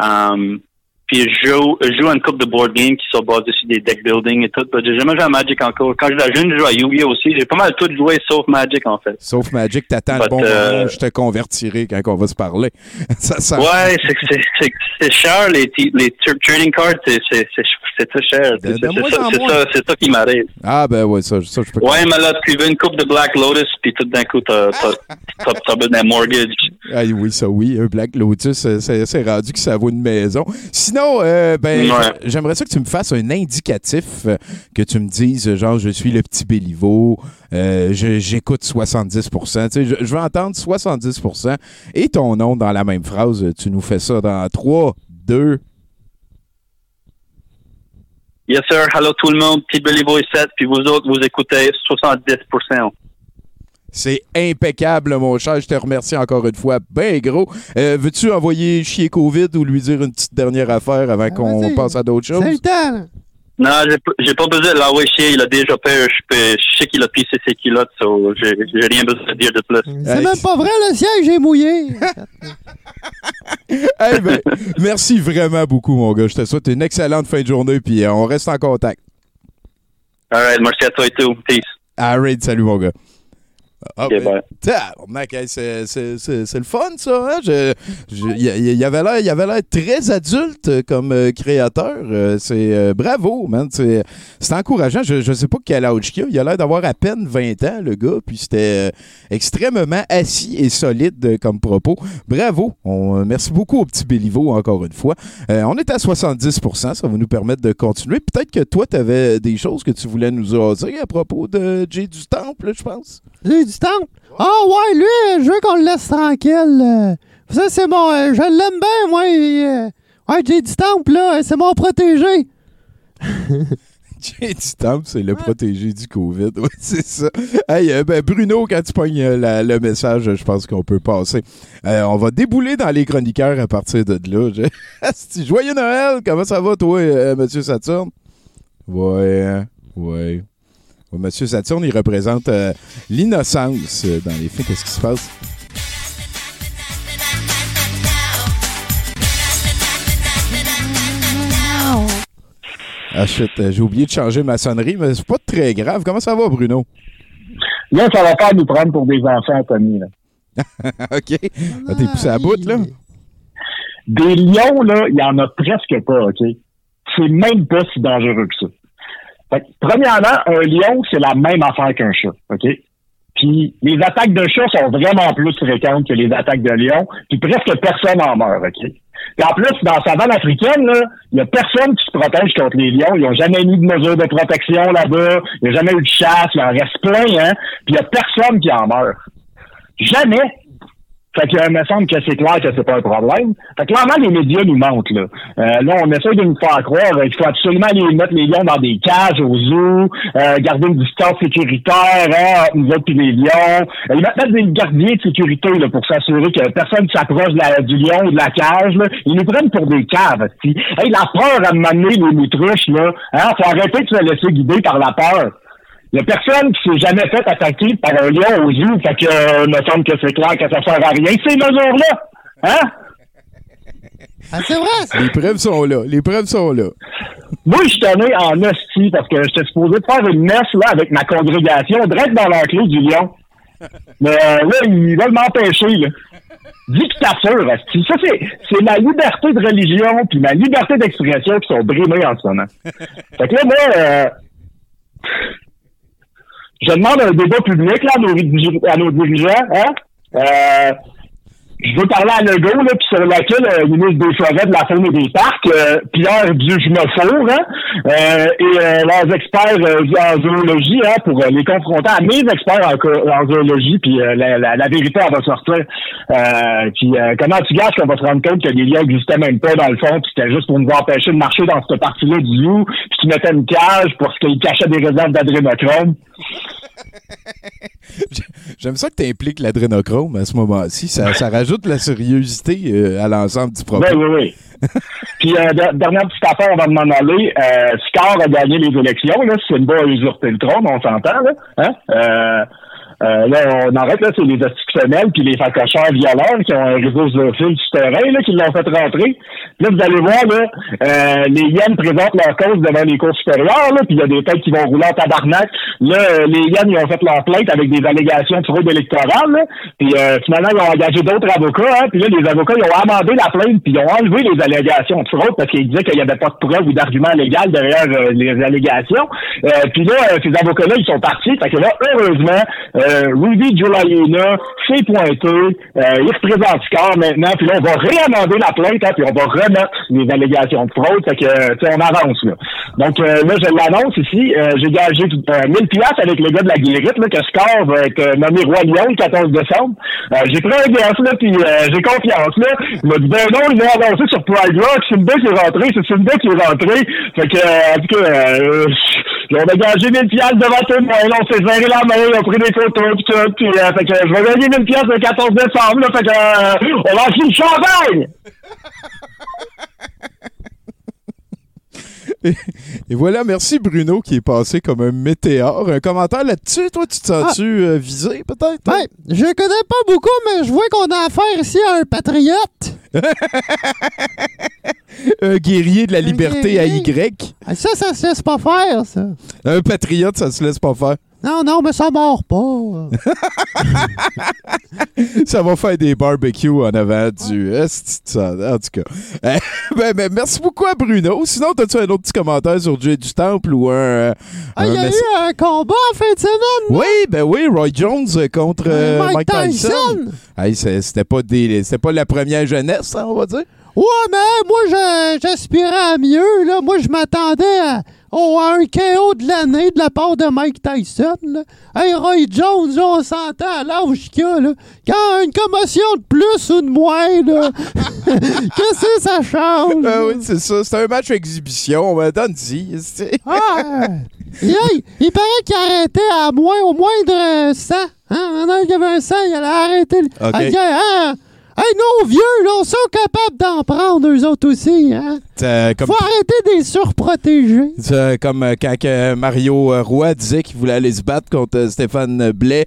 Um, puis je joue, je joue à une couple de board games qui sont basés sur des deck building et tout. J'ai jamais joué à Magic encore. Quand j'étais jeune, je jouais à Yu-Gi-Oh aussi. J'ai pas mal tout joué sauf Magic en fait. Sauf Magic, t'attends le bon euh, moment, je te convertirai quand on va se parler. ça, ça- Ouais, c'est cher les, les t- trading cards, c'est très cher. C'est ça, ça, qui m'arrive. Ah ben ouais, ça, ça je peux Ouais, mais là, tu veux une coupe de Black Lotus, puis tout d'un coup, t'as besoin d'un mortgage. Ah oui, ça oui, un Black Lotus, c'est c'est rendu que ça vaut une maison. Sinon, euh, ben, Ouais. j'aimerais ça que tu me fasses un indicatif, euh, que tu me dises, genre, je suis le petit Béliveau, euh, j'écoute 70%. Tu sais, je, je veux entendre 70% et ton nom dans la même phrase. Tu nous fais ça dans 3, 2, Yes, sir. Hello tout le monde. Petit Boy 7, puis vous autres, vous écoutez 70%. C'est impeccable, mon cher. Je te remercie encore une fois. Ben gros. Euh, Veux-tu envoyer chier COVID ou lui dire une petite dernière affaire avant qu'on vas-y. passe à d'autres choses? C'est le temps, là. Non, j'ai pas- besoin de l'envoyer chier. Il a déjà peur. Je, sais qu'il a pissé ses culottes, so j'ai rien besoin de dire de plus. C'est même pas vrai, le siège est mouillé. Eh ben, merci vraiment beaucoup, mon gars. Je te souhaite une excellente fin de journée, puis euh, on reste en contact. Alright, merci à toi et tout. Peace. Alright, salut, mon gars. Ah, ben, c'est- c'est c'est- c'est le fun, ça. Hein? Je- je- Il y, il y avait l'air il avait l'air très adulte euh, comme euh, créateur. Euh, c'est euh, bravo, man. C'est encourageant. Je, je sais pas quel âge qu'il a. Il a l'air d'avoir à peine 20 ans, le gars. Puis c'était euh, extrêmement assis et solide euh, comme propos. Bravo. On, euh, merci beaucoup au petit Béliveau, encore une fois. Euh, on est à 70% Ça va nous permettre de continuer. Peut-être que toi, tu avais des choses que tu voulais nous oser à propos de Jay du Temple, je pense. Du temps. Ah ouais, lui, euh, je veux qu'on le laisse tranquille. euh. Ça, c'est mon... euh, je l'aime bien, moi. euh, ouais, j'ai du temps, là. C'est mon protégé. Jay du Temple, c'est le protégé du COVID. Oui, c'est ça. Hey, euh, ben, Bruno, quand tu pognes euh, le message, je pense qu'on peut passer. Euh, on va débouler dans les chroniqueurs à partir de là. Joyeux Noël! Comment ça va, toi, euh, Monsieur Saturne? Ouais, hein, ouais. Monsieur Saturne, il représente euh, l'innocence euh, dans les faits. Qu'est-ce qui se passe? Ah euh, j'ai oublié de changer ma sonnerie, mais c'est pas très grave. Comment ça va, Bruno? Là, ça va pas nous prendre pour des enfants, Tony. Là. OK. Ah, T'es poussé à bout, là? Des lions, là, il y en a presque pas, OK? C'est même pas si dangereux que ça. Fait que, premièrement, un lion, c'est la même affaire qu'un chat, OK? Puis les attaques de chat sont vraiment plus fréquentes que les attaques de lion, puis presque personne en meurt, OK? Puis en plus, dans la savane africaine, il y a personne qui se protège contre les lions. Ils n'ont jamais mis de mesures de protection là-bas. Il n'y a jamais eu de chasse. Il en reste plein, hein? Puis il n'y a personne qui en meurt. Jamais. Fait que, euh, me semble que c'est clair que c'est pas un problème. Fait que clairement, les médias nous mentent, là. Euh, là, on essaie de nous faire croire qu'il faut absolument aller mettre les lions dans des cages au zoo, euh, garder une distance sécuritaire, hein, nous autres puis les lions. Euh, ils mettent des gardiens de sécurité, là, pour s'assurer que personne ne s'approche du lion ou de la cage, là. Ils nous prennent pour des caves, si. Hey, la peur à m'amener les moutruches, là. Hein, faut arrêter de se laisser guider par la peur. Il y a personne qui s'est jamais fait attaquer par un lion au zoo, fait que, euh, me semble que c'est clair que ça sert à rien, ces mesures-là. Hein? Ah, c'est vrai, Les preuves sont là. Les preuves sont là. Moi, je suis allé en hostie parce que j'étais supposé faire une messe, là, avec ma congrégation, direct dans l'enclos du lion. Mais, euh, là, ils veulent m'empêcher, là. Dictature, hostie. Ça, c'est, c'est ma liberté de religion puis ma liberté d'expression qui sont brimées en ce moment. Fait que là, moi, euh, je demande un débat public là, à, nos, à nos dirigeants. Hein? Euh, je veux parler à Legault, là, puis sur laquelle euh, le ministre des Forêts, de la Faune et des Parcs, euh, Pierre Dujumefour, hein, euh, et euh, leurs experts en zoologie, hein, pour les confronter à mes experts en, zoologie, puis la, vérité elle va sortir. Puis comment tu gages qu'on va se rendre compte que les liens n'existaient même pas dans le fond, puis c'était juste pour nous empêcher de marcher dans cette partie-là du zoo, puis qu'ils mettaient une cage pour qu'ils cachaient des réserves d'adrénochrome. J'aime ça que tu impliques l'adrénochrome à ce moment-ci. Ça rajoute de la sérieuxité euh, à l'ensemble du propos. Oui, oui, oui. Puis, euh, der- dernière petite affaire avant de m'en aller. Euh, Scar a gagné les élections. Là, Simba a usurpé le trône, on s'entend. Là, hein? Euh, là, on arrête, là, c'est les institutionnels puis les facocheurs violeurs qui ont un réseau zoophile souterrain, là, qui l'ont fait rentrer. Là, vous allez voir, là, euh, les hyènes présentent leur cause devant les cours supérieures, là, puis il y a des têtes qui vont rouler en tabarnak. Là, euh, les hyènes, ils ont fait leur plainte avec des allégations de fraude électorale, puis euh, finalement, ils ont engagé d'autres avocats, hein, puis là, les avocats, ils ont amendé la plainte, puis ils ont enlevé les allégations de fraude parce qu'ils disaient qu'il n'y avait pas de preuve ou d'argument légal derrière euh, les allégations. Puis là, ces avocats-là, ils sont partis. Fait que là, heureusement, euh, Rudy Giuliana s'est pointé. Euh, il représente Scar maintenant. Puis là, on va réamender la plainte, hein, puis on va remettre les allégations de fraude. Fait que, euh, tu sais, on avance, là. Donc, euh, là, je l'annonce ici. Euh, j'ai gagé euh, 1000 piastres avec le gars de la guérite, là, que Scar va être euh, nommé Roi Lion le 14 décembre. Euh, j'ai pris un gaz, là, puis euh, j'ai confiance, là. Il m'a dit, ben non, il m'a annoncé sur Pride Rock. C'est une qui est rentré. C'est une qui est rentré. Fait que, euh, en tout cas, euh, on a gagé 1000 piastres devant tout le monde. On s'est serré la main, on a pris des photos, pis tout. Puis, euh, fait que je vais gagner 1000 piastres le 14 décembre. Là, fait que, euh, on lance une champagne! Et voilà, merci Bruno qui est passé comme un météore. Un commentaire là-dessus, toi, tu te sens-tu euh, visé peut-être? Ouais, je connais pas beaucoup, mais je vois qu'on a affaire ici à un patriote. un guerrier de la Un liberté à. Y. Ah, Ça, ça se laisse pas faire, ça. Un patriote, ça se laisse pas faire. Non, non, mais ça mord pas. Ça va faire des barbecues en avant du. Ça. En tout cas. Euh, ben, ben, merci beaucoup à Bruno. Sinon, as-tu un autre petit commentaire sur Jay du Temple ou un. euh, Ah, il y a mess- eu un combat en fin de semaine. Oui, ben oui, Roy Jones euh, contre euh, Mike Mike, Tyson. Tyson. Hey, c'était pas des, c'était pas la première jeunesse, hein, on va dire. Ouais, mais moi, j'aspirais à mieux. Là. Moi, je m'attendais à, oh, un KO de l'année de la part de Mike Tyson. Là. Hey, Roy Jones, là, on s'entend à l'âge qu'il a. Là. Quand une commotion de plus ou de moins, là, qu'est-ce que ça change? Ah oui, c'est ça. C'était un match exhibition. Ben, donne-y. c'est- Ah! Hey, il paraît qu'il arrêtait à moins, au moindre euh, 100. Hein? Il y avait un 100, il allait arrêter. le- OK. Ah, il hein? Hey, nos vieux, là, on sont capables d'en prendre, eux autres aussi. Hein? C'est comme, Faut arrêter des surprotégés. c'est comme euh, quand que Mario euh, Roy disait qu'il voulait aller se battre contre euh, Stéphane Blais.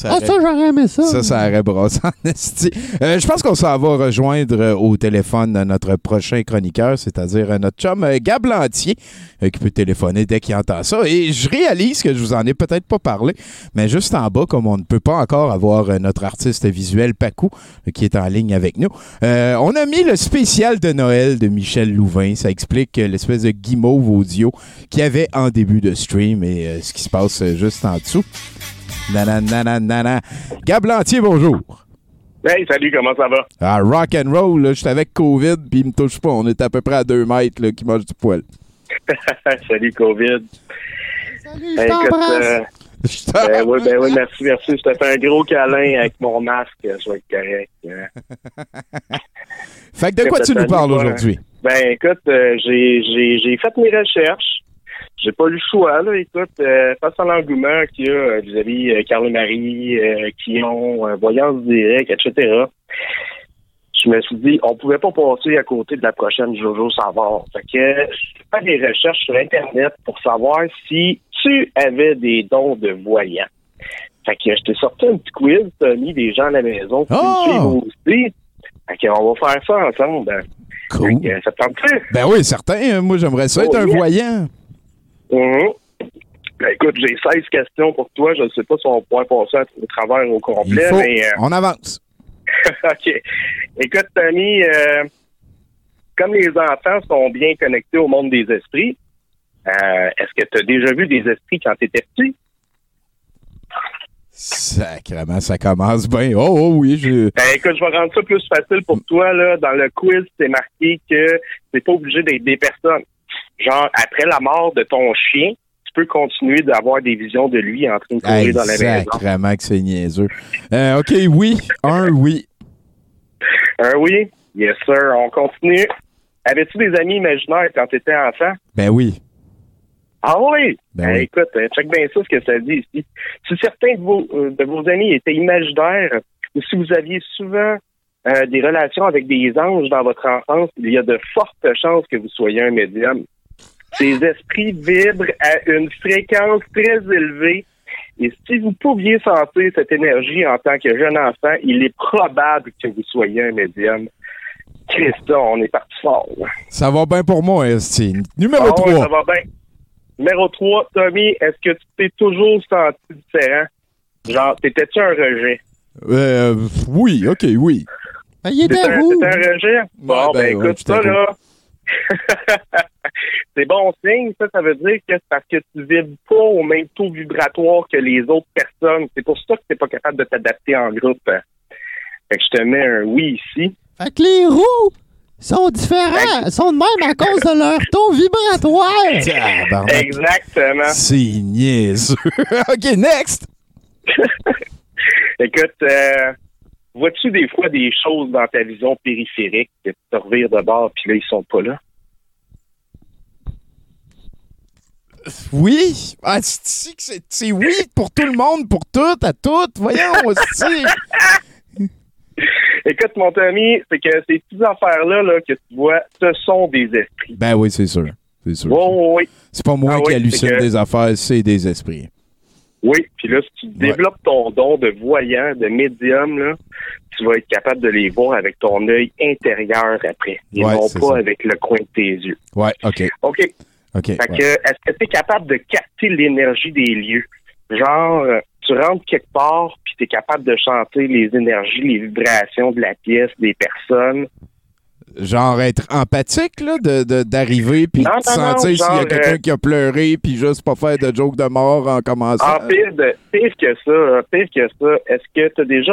Ça Ah, aurait- ça, j'aurais aimé ça. Ça, ça aurait brassé en esti. Euh, je pense qu'on s'en va rejoindre euh, au téléphone euh, notre prochain chroniqueur, c'est-à-dire notre chum Gab Lantier, qui peut téléphoner dès qu'il entend ça. Et je réalise que je vous en ai peut-être pas parlé, mais juste en bas, comme on ne peut pas encore avoir notre artiste visuel Pacou, qui est en ligne avec nous, euh, on a mis le spécial de Noël de Michel Louvain. Ça explique l'espèce de guimauve audio qu'il y avait en début de stream et ce qui se passe juste en dessous. Nanana. Gab Lantier, bonjour. Hey, salut, comment ça va? Ah, rock and roll, là, j'étais avec COVID, puis il me touche pas. On est à peu près à deux mètres, là, qui mange du poil. salut, COVID. Salut, je t'embrasse. euh, Je t'en- ben oui, ben oui, merci, merci. Je te fais un gros câlin avec mon masque, je vais être correct. hein. Fait que de quoi tu nous parles aujourd'hui? Ben écoute, euh, j'ai j'ai j'ai fait mes recherches. J'ai pas eu le choix, là. Écoute, euh, face à l'engouement qu'il y a euh, vis-à-vis euh, Carl Marie, euh, qui ont euh, voyance directe, etc. Je me suis dit, on pouvait pas passer à côté de la prochaine Jojo Savard. Fait que j'ai fait des recherches sur Internet pour savoir si tu avais des dons de voyant. Fait que je t'ai sorti un petit quiz, t'as mis des gens à la maison qui Oh! me aussi. Fait qu'on va faire ça ensemble. Cool. Fait que ça te? Ben oui, certain. Moi, j'aimerais ça être Oh, un yeah. voyant. Mhm. Ben, écoute, j'ai 16 questions pour toi. Je ne sais pas si on pouvoir passer au travers au Il complet, faut. mais euh, On avance. OK. Écoute, Tommy, euh, comme les enfants sont bien connectés au monde des esprits, euh, est-ce que tu as déjà vu des esprits quand tu étais petit? Sacrement, ça commence bien. Oh, oh oui, je... Ben, écoute, je vais rendre ça plus facile pour toi. Là. Dans le quiz, c'est marqué que c'est pas obligé d'être des personnes. Genre, après la mort de ton chien, tu peux continuer d'avoir des visions de lui en train de courir Hey, dans la maison. sacrement que c'est niaiseux. Euh, OK, oui. Un, oui. Un oui? Yes, sir. On continue. Avais-tu des amis imaginaires quand tu étais enfant? Ben oui. Ah oui? Ben Eh, oui. Écoute, euh, check bien ça, ce que ça dit ici. Si certains de vos, euh, de vos amis étaient imaginaires ou si vous aviez souvent euh, des relations avec des anges dans votre enfance, il y a de fortes chances que vous soyez un médium. Ces esprits vibrent à une fréquence très élevée et si vous pouviez sentir cette énergie en tant que jeune enfant, il est probable que vous soyez un médium. Christa, on est parti fort. Ça va bien pour moi, Esti. Numéro Ah ouais, 3. ça va bien. Numéro 3, Tommy, est-ce que tu t'es toujours senti différent? Genre, t'étais-tu un rejet? Euh, oui, OK, oui. Ben, il était un, un rejet? Bon, ben ben, écoute, ça, roux. là. c'est bon signe, ça, ça veut dire que c'est parce que tu vibres pas au même taux vibratoire que les autres personnes. C'est pour ça que t'es pas capable de t'adapter en groupe. Fait que je te mets un oui ici. Fait que les roues sont différents. Ils sont de même à cause de leur taux vibratoire. Exactement. C'est niaiseux. OK, next. Écoute, euh, vois-tu des fois des choses dans ta vision périphérique que tu te revires de bord puis là, ils sont pas là? Oui. Ah, c'est oui pour tout le monde, pour tout, à tout. Voyons, hostie. Écoute, mon ami, c'est que ces petites affaires-là là, que tu vois, ce sont des esprits. Ben oui, c'est sûr. C'est sûr. Oui, oui. C'est pas moi Ah qui oui, hallucine que- des affaires, c'est des esprits. Oui, puis là, si tu développes ton don de voyant, de médium, là, tu vas être capable de les voir avec ton œil intérieur après, et Ouais, non pas ça. avec le coin de tes yeux. Ouais, OK. OK. OK. Fait ouais. que, est-ce que tu es capable de capter l'énergie des lieux? Genre, euh, tu rentres quelque part, puis tu es capable de chanter les énergies, les vibrations de la pièce, des personnes. Genre être empathique, là, de- de- d'arriver, puis de non, sentir non, s'il y a quelqu'un euh, qui a pleuré, puis juste pas faire de joke de mort en commençant. En pire, de, pire que ça, euh, pire que ça, est-ce que tu as déjà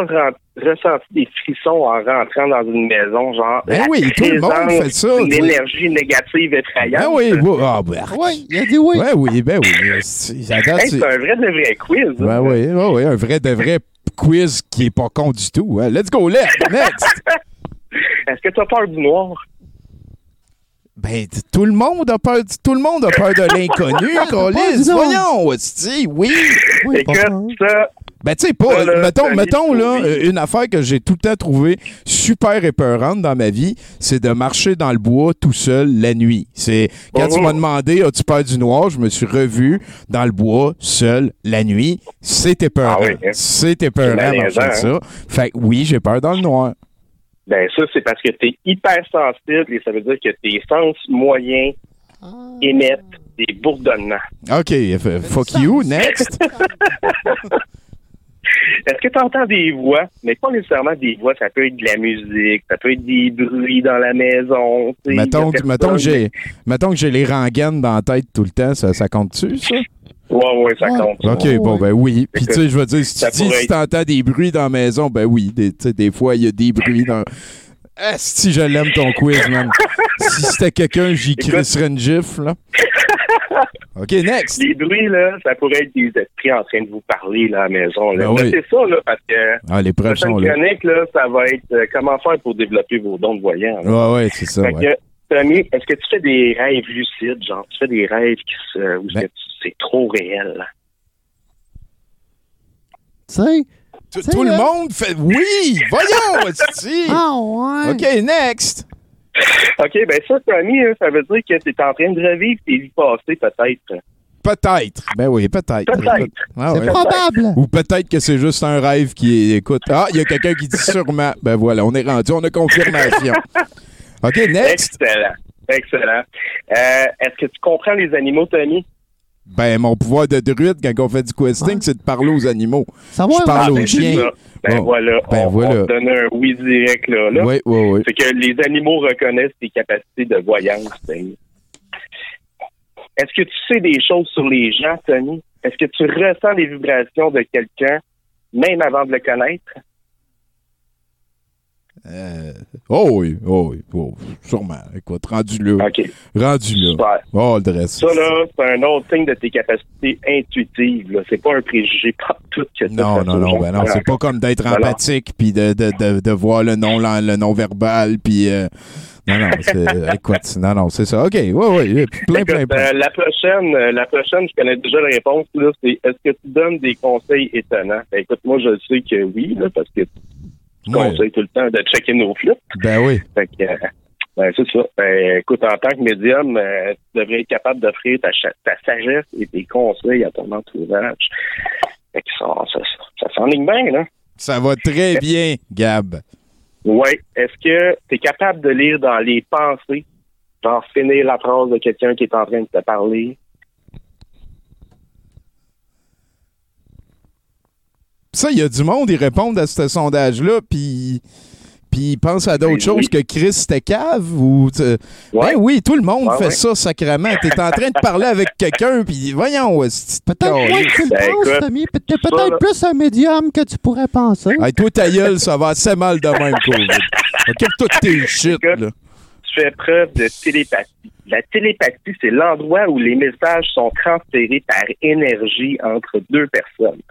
ressenti des frissons en rentrant dans une maison, genre Ben oui, tout le monde fait ça, sais. énergie négative effrayante? Ben oui, oui. Ah, ben, Oui, il a dit oui. ouais, oui, ben oui. C'est Hey, un vrai de vrai quiz. Ben hein. oui, ouais, ouais, un vrai de vrai quiz qui est pas con du tout. hein. Let's go, let's, next! Est-ce que tu as peur du noir? Ben, tout le monde a peur, tout le monde a peur de l'inconnu, Colis. du noir. Voyons, hostie, oui. Oui. Écoute, ça, Ben, tu sais, pas. Là, mettons, mettons là, euh, une affaire que j'ai tout le temps trouvée super épeurante dans ma vie, c'est de marcher dans le bois tout seul la nuit. C'est quand tu Mhm. m'as demandé as-tu peur du noir, je me suis revu dans le bois seul la nuit. C'est épeurant. Ah oui, hein. C'est épeurant marcher malaisant, ça. Fait que oui, j'ai peur dans le noir. Ben ça, c'est parce que tu es hypersensible et ça veut dire que tes sens moyens émettent des bourdonnements. OK, f- fuck you, next. Est-ce que tu entends des voix, mais pas nécessairement des voix, ça peut être de la musique, ça peut être des bruits dans la maison. mettons, mettons que j'ai les rengaines dans la tête tout le temps, ça, ça compte-tu, ça? Ouais, ouais, ça Ouais. compte. OK, bon, ben oui. Puis, tu sais, je veux dire, si tu dis si t'entends des bruits dans la maison, ben oui, des, tu sais, des fois, il y a des bruits dans. Ah, si je l'aime ton quiz, man. si c'était quelqu'un, j'y crisserais une gifle, là. OK, next. Les bruits, là, ça pourrait être des esprits en train de vous parler là, à la maison. Là. Ben oui. C'est ça, là, parce que Ah, les preuves sont là. là, ça va être euh, comment faire pour développer vos dons de voyant. là. Ouais, ouais, c'est ça, Fait ouais. que, Tommy, est-ce que tu fais des rêves lucides, genre? Tu fais des rêves qui se, où Ben- c'est- c'est trop réel? Tu sais? Tout, le monde fait. Oui! Voyons. Ah, ouais. OK, next. OK, ben ça, Tommy, hein, ça veut dire que tu es en train de revivre tes vies passées, peut-être. Peut-être. Ben oui, peut-être. Peut-être. Ah, C'est probable. Ou peut-être que c'est juste un rêve qui est. Écoute, ah, il y a quelqu'un qui dit sûrement. Ben voilà, on est rendu, on a confirmation. OK, next. Excellent. Excellent. Euh, Est-ce que tu comprends les animaux, Tommy? Ben, mon pouvoir de druide quand on fait du questing, c'est de parler aux animaux. Savoir, Je parle Ah, aux ben, c'est chiens. ça. Ben voilà, Ben on, voilà. on te donne un oui direct là. là. Oui, oui, oui. C'est que les animaux reconnaissent tes capacités de voyance, Tommy. Est-ce que tu sais des choses sur les gens, Tommy? Est-ce que tu ressens les vibrations de quelqu'un, même avant de le connaître? Euh, oh oui, oh oui, oh, sûrement. Écoute, rendu là. OK. Rendu là. Super. Oh, le dresse. Ça, là, c'est un autre signe de tes capacités intuitives. C'est pas un préjugé pas tout que t'as Non, non, non, ben non, c'est pas comme d'être empathique puis de, de, de, de voir le non, le non verbal puis euh, non, non, c'est, écoute, non, non, c'est ça. OK, oui, oui, plein, plein, euh, la prochaine, la prochaine, je connais déjà la réponse. Là, c'est est-ce que tu donnes des conseils étonnants? Ben, écoute, moi, je sais que oui, là, parce que tu Ouais. conseilles tout le temps de checker nos flûtes. Ben oui. Fait que, euh, ben, c'est ça. Ben, écoute, en tant que médium, euh, tu devrais être capable d'offrir ta, ta sagesse et tes conseils à ton entourage. Fait que ça, ça, ça, ça s'enligne bien, là. Ça va très bien, Gab. Oui. Est-ce que tu es capable de lire dans les pensées, genre finir la phrase de quelqu'un qui est en train de te parler? Ça, il y a du monde, ils répondent à ce sondage-là, puis puis ils pensent à d'autres Oui, choses oui. que Chris c'était cave ou Ouais. Ben oui, tout le monde Ouais, fait ouais. ça sacrément. T'es en train de parler avec quelqu'un puis voyons, c'est Peut-être moins que tu le Ben, penses, Tommy. T'es peut-être plus un médium que tu pourrais penser. Hey, toi ta gueule, ça va assez mal de même, Covid. Tes shit, là. tu fais preuve de télépathie. La télépathie, c'est l'endroit où les messages sont transférés par énergie entre deux personnes.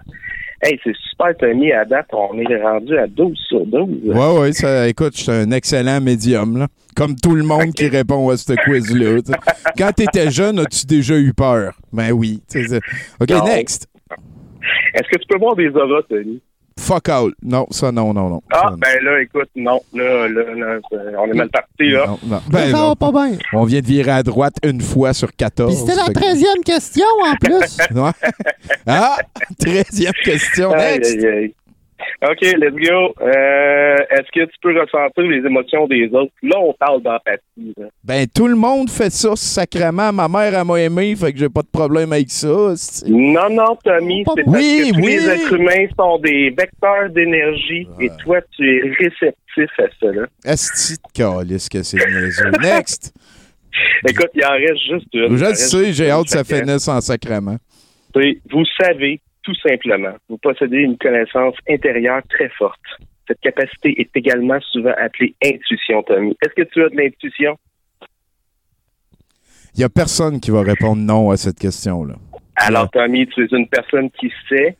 Hey, c'est super, Tommy. À date, on est rendu à 12 sur 12. Ouais, ouais, ça, écoute, je suis un excellent médium, là. Comme tout le monde qui répond à ce quiz-là. tu. Quand t'étais jeune, as-tu déjà eu peur? Ben oui. tu OK, Non. next. Est-ce que tu peux voir des auras, Tony? Fuck out. Non, ça, non, non, non. Ah, Ça, ben là, écoute, non. Là, là, là, on est mal parti, là. non, non. Ben, ça va pas bien. On vient de virer à droite une fois sur 14. Puis c'était la Fait que- treizième question en plus. Ah, treizième question. Aïe, Next. aïe, aïe. OK, let's go. Euh, Est-ce que tu peux ressentir les émotions des autres? Là, on parle d'empathie. Ben, tout le monde fait ça sacrément. Ma mère, elle m'a aimé, fait que j'ai pas de problème avec ça. Non, non, Tommy, c'est parce Oui, que tous oui. les êtres humains sont des vecteurs d'énergie et toi, tu es réceptif à cela. Asti de calice que c'est niaiseux. Next. Écoute, il en reste juste une. Je le sais, j'ai hâte que ça finisse en sacrement. tu- Vous savez, tout simplement, vous possédez une connaissance intérieure très forte. Cette capacité est également souvent appelée intuition, Tommy. Est-ce que tu as de l'intuition? Il y a personne qui va répondre non à cette question-là. Alors, Tommy, tu es une personne qui sait.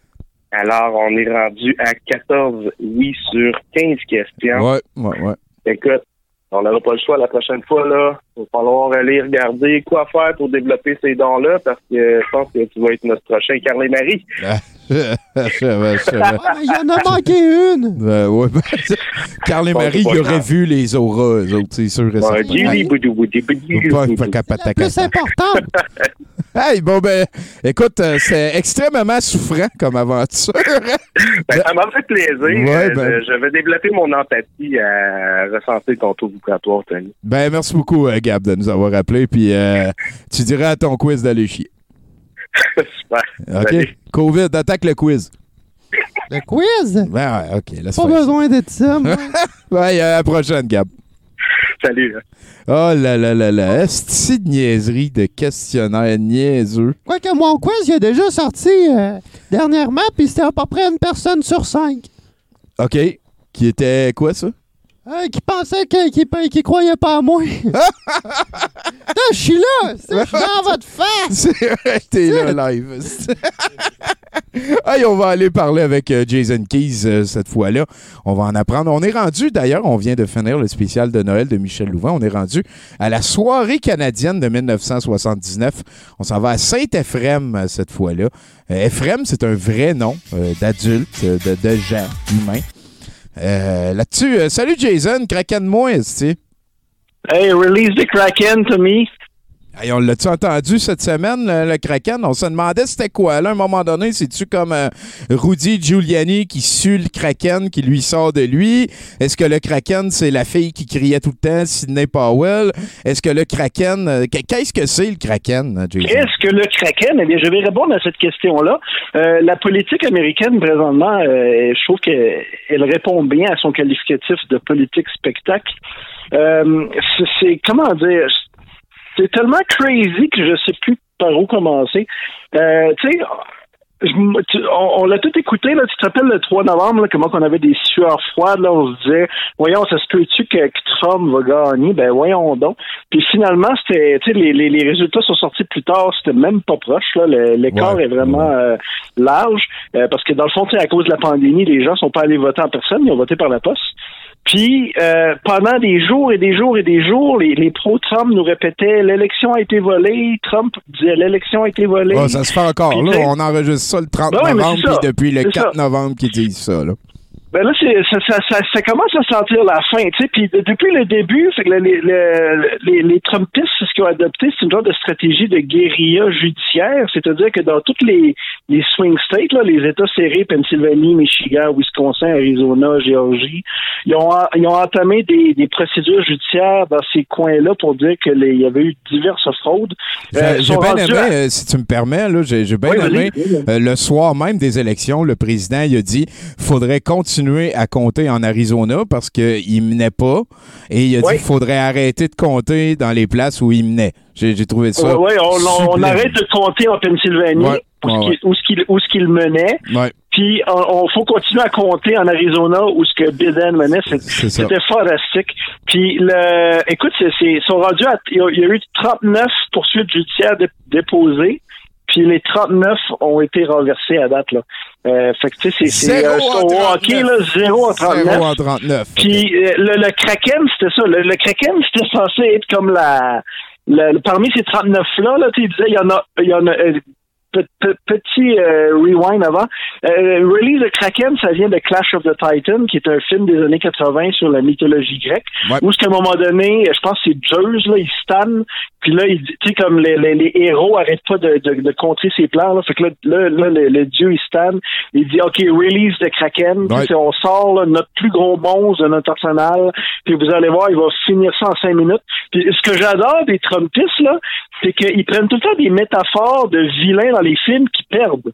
Alors, on est rendu à 14 oui sur 15 questions. Ouais, ouais, ouais. Écoute, on n'aura pas le choix la prochaine fois, là. Il va falloir aller regarder quoi faire pour développer ces dons-là parce que je pense que tu vas être notre prochain Carl et Marie. Il y en a manqué une. Ben, ouais, ben, Carl et Bon, Marie, c'est ils auraient vu les auras, eux autres, c'est sûr capata- La plus importante. Hey, bon, ben, écoute, euh, c'est extrêmement souffrant comme aventure. Ben, ça m'a fait plaisir. Ouais, Euh, ben- je, je vais développer mon empathie à ressentir ton taux vibratoire, Tony. ben, merci beaucoup, euh, Gab, de nous avoir appelé. Puis, euh, tu dirais à ton quiz d'aller chier. Super. OK? COVID, attaque le quiz. Le quiz? Ben, ouais, OK, Pas besoin d'être ça. moi. Ouais, à la prochaine, Gab. Salut. hein. Oh là là là là, est de niaiserie de questionnaire niaiseux? Quoique mon quiz, il est déjà sorti euh, dernièrement, puis c'était à peu près une personne sur cinq. OK. Qui était quoi, ça? euh, qui pensait que- qui, qui croyait pas à moi. Là, je suis là! c'est- Je suis dans votre face! C'est vrai, t'es là live. hey, on va aller parler avec euh, Jason Keys euh, cette fois-là. On va en apprendre. On est rendu, d'ailleurs, on vient de finir le spécial de Noël de Michel Louvain. On est rendu à la soirée canadienne de 1979. On s'en va à Saint-Ephrem euh, cette fois-là. Ephrem, c'est un vrai nom d'adulte, de, de gens humains. Là-dessus, salut Jason, Kraken-moi, tu Hey, release the Kraken to me. Hey, on l'a-tu entendu cette semaine, le, Kraken? On se demandait c'était quoi. Là, à un moment donné, c'est-tu comme euh, Rudy Giuliani qui sue le Kraken, qui lui sort de lui? Est-ce que le Kraken, c'est la fille qui criait tout le temps, Sidney Powell? Est-ce que le Kraken... euh, Qu'est-ce que c'est, le Kraken, euh? Qu'est-ce que le Kraken? Eh bien, je vais répondre à cette question-là. Euh, la politique américaine, présentement, je trouve qu'elle répond bien à son qualificatif de politique spectacle. C'est, comment dire, c'est tellement crazy que je sais plus par où commencer. Euh, tu sais, on, on l'a tout écouté, là. Tu te rappelles le 3 novembre, là, comment on avait des sueurs froides, là, on se disait, voyons, ça se peut-tu que, que Trump va gagner? Ben, voyons donc. Puis finalement, c'était, tu sais, les, les, les résultats sont sortis plus tard, c'était même pas proche, là. L'écart Ouais. est vraiment euh, large, euh, parce que dans le fond, à cause de la pandémie, les gens sont pas allés voter en personne, ils ont voté par la poste. Puis, euh, pendant des jours et des jours et des jours, les, les pro-Trump nous répétaient l'élection a été volée. Trump disait l'élection a été volée. Ah, ça se fait encore, Puis, là. On enregistre ça le 30 Ben novembre, puis depuis le C'est 4 ça. novembre qu'ils disent ça, là. Ben là, c'est, ça, ça, ça, ça commence à sentir la fin, tu sais. Puis de- depuis le début, que les, le- les, les Trumpistes, ce qu'ils ont adopté, c'est une genre de stratégie de guérilla judiciaire. C'est-à-dire que dans toutes les, les swing states, là, les États serrés, Pennsylvanie, Michigan, Wisconsin, Arizona, Géorgie, ils ont, ils ont entamé des, des procédures judiciaires dans ces coins-là pour dire qu'il y avait eu diverses fraudes. J'ai Euh, j'ai bien aimé, à- euh, si tu me permets, là, j'ai j'ai bien Oui, vas-y, aimé, vas-y. euh, le soir même des élections, le président il a dit faudrait continuer à compter en Arizona parce qu'il menait pas. Et il a Oui. dit faudrait arrêter de compter dans les places où il menait. J'ai trouvé ça. Oui, on, on arrête de compter en Pennsylvanie Ouais, où, ce qu'il- qu'il qu'il menait. Ouais. Puis on, on faut continuer à compter en Arizona où ce que Biden menait, c'était fantastique. Puis le, écoute, c'est, ils sont rendus à, il y, a, eu 39 poursuites judiciaires dé- déposées. Puis les 39 ont été renversés à date. Là. Euh, fait que, tu sais, c'est- au hockey, là, 0 à 39. 0 en 39. Puis euh, le, le Kraken, c'était ça. Le, le Kraken, c'était censé être comme la... le- parmi ces 39-là, là, tu sais, il y en a... Il y en a euh, petit euh, rewind avant. Euh, Release the Kraken, ça vient de Clash of the Titan, qui est un film des années 80 sur la mythologie grecque. Où, à un moment donné, je pense que c'est Zeus, là, il stanne, puis là, il tu sais, comme les, les, les héros arrêtent pas de, de, de contrer ses plans, là. Fait que là, là, là, le, le dieu, il stanne, il dit, OK, release the Kraken. Puis, Ouais. on sort là, notre plus gros monstre de notre arsenal, puis vous allez voir, il va finir ça en cinq minutes. Puis ce que j'adore des Trumpistes, là, c'est qu'ils prennent tout le temps des métaphores de vilains dans les films qui perdent.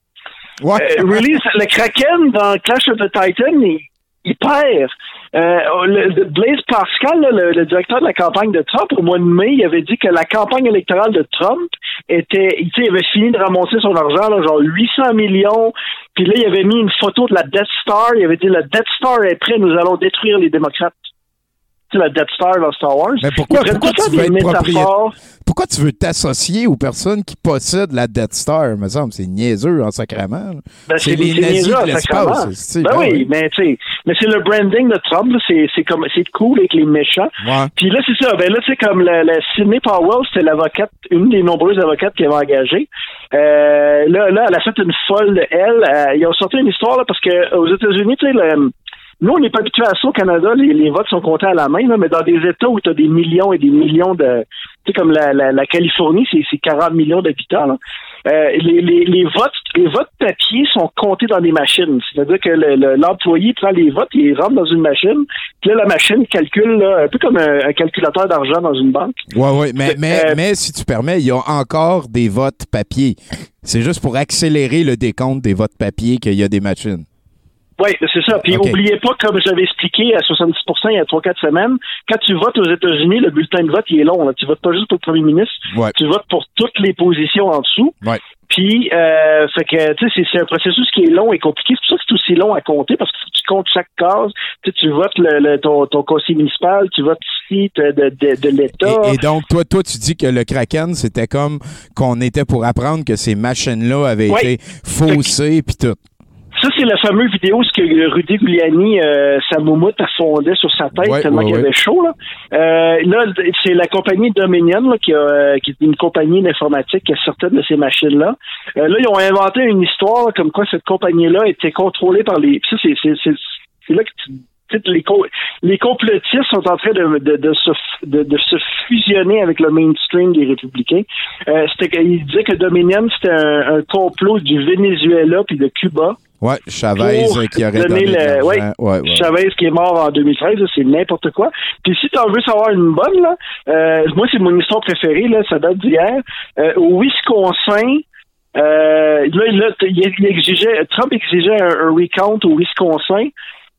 Euh, release, le Kraken dans Clash of the Titan, il, il perd. Euh, le- Blaise Pascal, là, le, le directeur de la campagne de Trump, au mois de mai, il avait dit que la campagne électorale de Trump était, il, avait fini de ramasser son argent, là, genre 800 millions. Puis là, il avait mis une photo de la Death Star. Il avait dit, la Death Star est prête, nous allons détruire les démocrates. La Death Star dans Star Wars. Mais pourquoi, tu veux métaphores? Pourquoi tu veux t'associer aux personnes qui possèdent la Death Star, me semble? C'est niaiseux en sacrament. Ben, c'est les nazis niaiseux, de en l'espace. Ben ah oui, mais tu sais, mais c'est le branding de Trump, c'est c'est comme c'est cool avec les méchants. Ouais. Puis là c'est ça, ben là c'est comme la, la Sydney Powell, c'était l'avocate, une des nombreuses avocates qui avait engagé. Euh, là là, elle a fait une folle de elle. Euh, ils ont sorti une histoire là parce que aux États-Unis, tu sais le nous, on n'est pas habitué à ça au Canada. Les, les votes sont comptés à la main, là, mais dans des États où tu as des millions et des millions de... Tu sais, comme la, la, la Californie, c'est c'est 40 millions d'habitants. Euh, les, les, les votes les votes papier sont comptés dans des machines. C'est-à-dire que le- le- l'employé prend les votes, il les rentre dans une machine, puis là, la machine calcule, là, un peu comme un, un calculateur d'argent dans une banque. Ouais, ouais, mais, mais, Euh, mais si tu permets, il y a encore des votes papier. C'est juste pour accélérer le décompte des votes papier qu'il y a des machines. Oui, c'est ça. Puis Ok. oubliez pas, comme j'avais expliqué à 70% il y a 3-4 semaines, quand tu votes aux États-Unis, le bulletin de vote, il est long. Là. Tu votes pas juste pour le premier ministre, Ouais. tu votes pour toutes les positions en dessous. Ouais. Puis, euh, fait que, tu sais, c'est- un processus qui est long et compliqué. C'est pour ça que c'est aussi long à compter parce que tu comptes chaque case. Tu votes le, le- ton, ton conseil municipal, tu votes ici de, de, de, de l'État. Et, et donc, toi, toi, tu dis que le Kraken, c'était comme qu'on était pour apprendre que ces machines-là avaient Ouais. été faussées puis tout. Ça, c'est la fameuse vidéo ce que Rudy Giuliani, euh, sa moumoute, a fondé sur sa tête Ouais, tellement ouais, qu'il ouais. avait chaud. Là, Euh, là c'est la compagnie Dominion là, qui, a, euh, qui est une compagnie d'informatique qui a certaines de ces machines-là. Euh, là, ils ont inventé une histoire là, comme quoi cette compagnie-là était contrôlée par les... Ça, c'est, c'est, c'est, c'est là que tu... Les, co- les complotistes sont en train de, de, de, se, de, fusionner avec le mainstream des républicains. Euh, c'était, ils disaient que Dominion, c'était un, un complot du Venezuela puis de Cuba Ouais, Chavez pour qui aurait donné le- ouais, Ouais, ouais. Chavez qui est mort en 2013, là, c'est n'importe quoi. Puis si tu en veux savoir une bonne, là, euh, moi c'est mon histoire préférée, là, ça date d'hier. Euh, au Wisconsin, euh, là, il exigeait, Trump exigeait un, un recount au Wisconsin.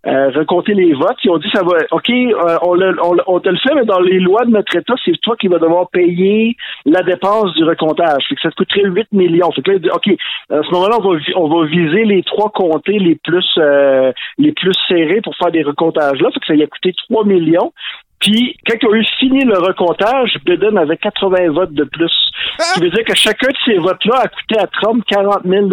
Euh, recompter les votes. Ils ont dit ça va. OK, euh, on, le- on, on te le fait, mais dans les lois de notre État, c'est toi qui vas devoir payer la dépense du recomptage. Fait que ça te coûterait 8 millions. Fait que là, OK, à ce moment-là, on va, on va viser les trois comtés les plus euh, les plus serrés pour faire des recomptages là. Fait que ça lui a coûté 3 millions. Puis, quand ils ont eu fini le recomptage, Biden avait 80 votes de plus. Ce qui veut dire que chacun de ces votes-là a coûté à Trump 40 000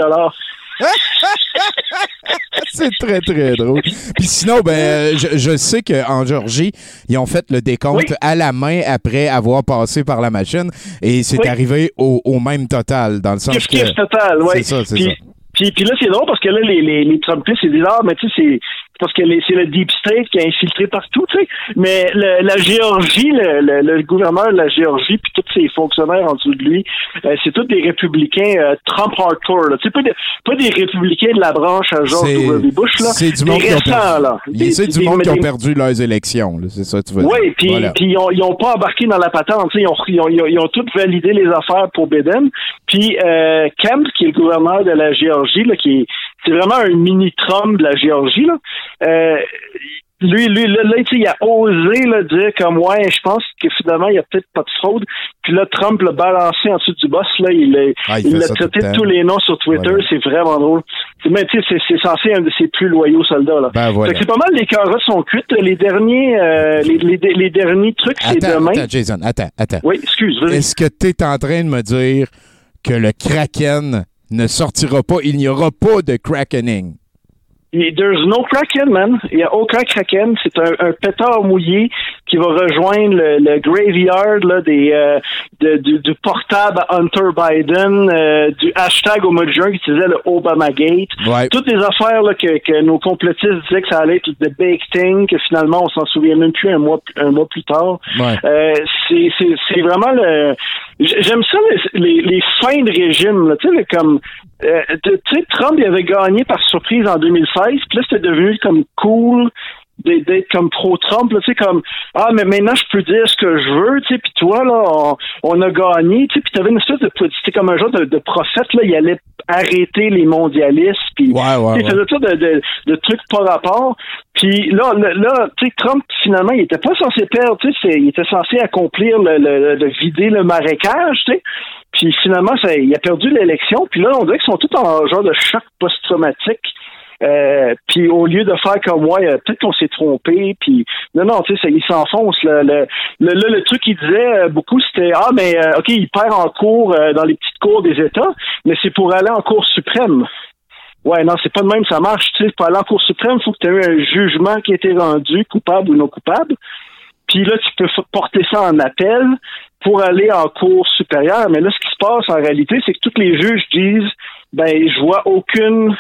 C'est très, très drôle. Puis sinon, ben, euh, je, je sais qu'en Georgie, ils ont fait le décompte à la main après avoir passé par la machine et c'est Oui. arrivé au, au même total, dans le sens que... total, ouais. C'est ça, c'est ça. Puis, puis là, c'est drôle parce que là, les, les, les Trumpistes, ils disent, ah, mais tu sais, parce que c'est le Deep State qui a infiltré partout, tu sais. Mais le- la Géorgie, le, le, le gouverneur de la Géorgie, puis tous ses fonctionnaires en dessous de lui, euh, c'est tous des républicains euh, Trump hardcore, là. Tu sais, pas, des- pas des républicains de la branche à George W. Bush, là. C'est du monde qui ont là. Des- du des- monde qui ont perdu leurs élections, là, c'est ça tu veux dire. oui, puis Voilà. ils ont, ils ont pas embarqué dans la patente. tu sais, Ils ont, ils, ont, ils, ont, ils ont validé les affaires pour Biden. Puis euh, Kemp, qui est le gouverneur de la Géorgie, là, qui est c'est vraiment un mini Trump de la Géorgie. Là. Euh, lui, lui, là, là, tu sais, il a osé là, dire comme ouais, je pense que finalement, il n'y a peut-être pas de fraude. Puis là, Trump l'a balancé en dessous du boss, là, il l'a Ah, traité de tous les noms sur Twitter, Voilà. c'est vraiment drôle. C'est- Mais tu sais, c'est- censé un de ses plus loyaux soldats. Là. Ben, voilà. C'est pas mal les carottes sont cuites. Les derniers euh, les, les, les derniers trucs, c'est demain. attends, Jason, attends, attends. Oui, excuse. Est-ce que tu es en train de me dire que le Kraken ne sortira pas. Il n'y aura pas de Krakening. There's no Kraken, man. Il n'y a aucun Kraken. C'est un, un pétard mouillé qui va rejoindre le, le graveyard là, des, euh, de- du, du portable à Hunter Biden, euh, du hashtag au mois de juin qui utilisait le Obamagate. Ouais. Toutes les affaires là, que, que nos complotistes disaient que ça allait être the big thing, que finalement on s'en souvient même plus un mois, un mois plus tard. Ouais. Euh, c'est vraiment le. J'aime ça les, les, les fins de régime, tu sais, comme. euh, tu sais, Trump il avait gagné par surprise en 2016, puis là c'était devenu comme cool d'être comme pro-Trump, là, tu sais, comme ah mais maintenant je peux dire ce que je veux, tu sais, puis toi là on, on a gagné, tu sais, puis t'avais une espèce de c'était comme un genre de, de prophète là, il allait arrêter les mondialistes, puis Ouais, ouais, ouais. faisait tout de, de, de trucs par rapport. Puis là, là, là, tu sais, Trump, finalement, il était pas censé perdre, tu sais, il était censé accomplir le, le, le vider le marécage, tu sais. Puis finalement, ça, il a perdu l'élection. Puis là, on dirait qu'ils sont tous en genre de choc post-traumatique. Euh, puis au lieu de faire comme moi, euh, peut-être qu'on s'est trompé. Puis non, non, tu sais, il s'enfonce. Le, le, le, le truc qu'il disait euh, beaucoup, c'était ah, mais ok, il perd en cours dans les petites cours des États, mais c'est pour aller en cour suprême. Ouais, non, c'est pas de même, ça marche. Tu sais, pour aller en Cour suprême, il faut que tu aies eu un jugement qui a été rendu coupable ou non coupable. Puis là, tu peux porter ça en appel pour aller en Cour supérieure. Mais là, ce qui se passe en réalité, c'est que tous les juges disent ben, je vois aucune.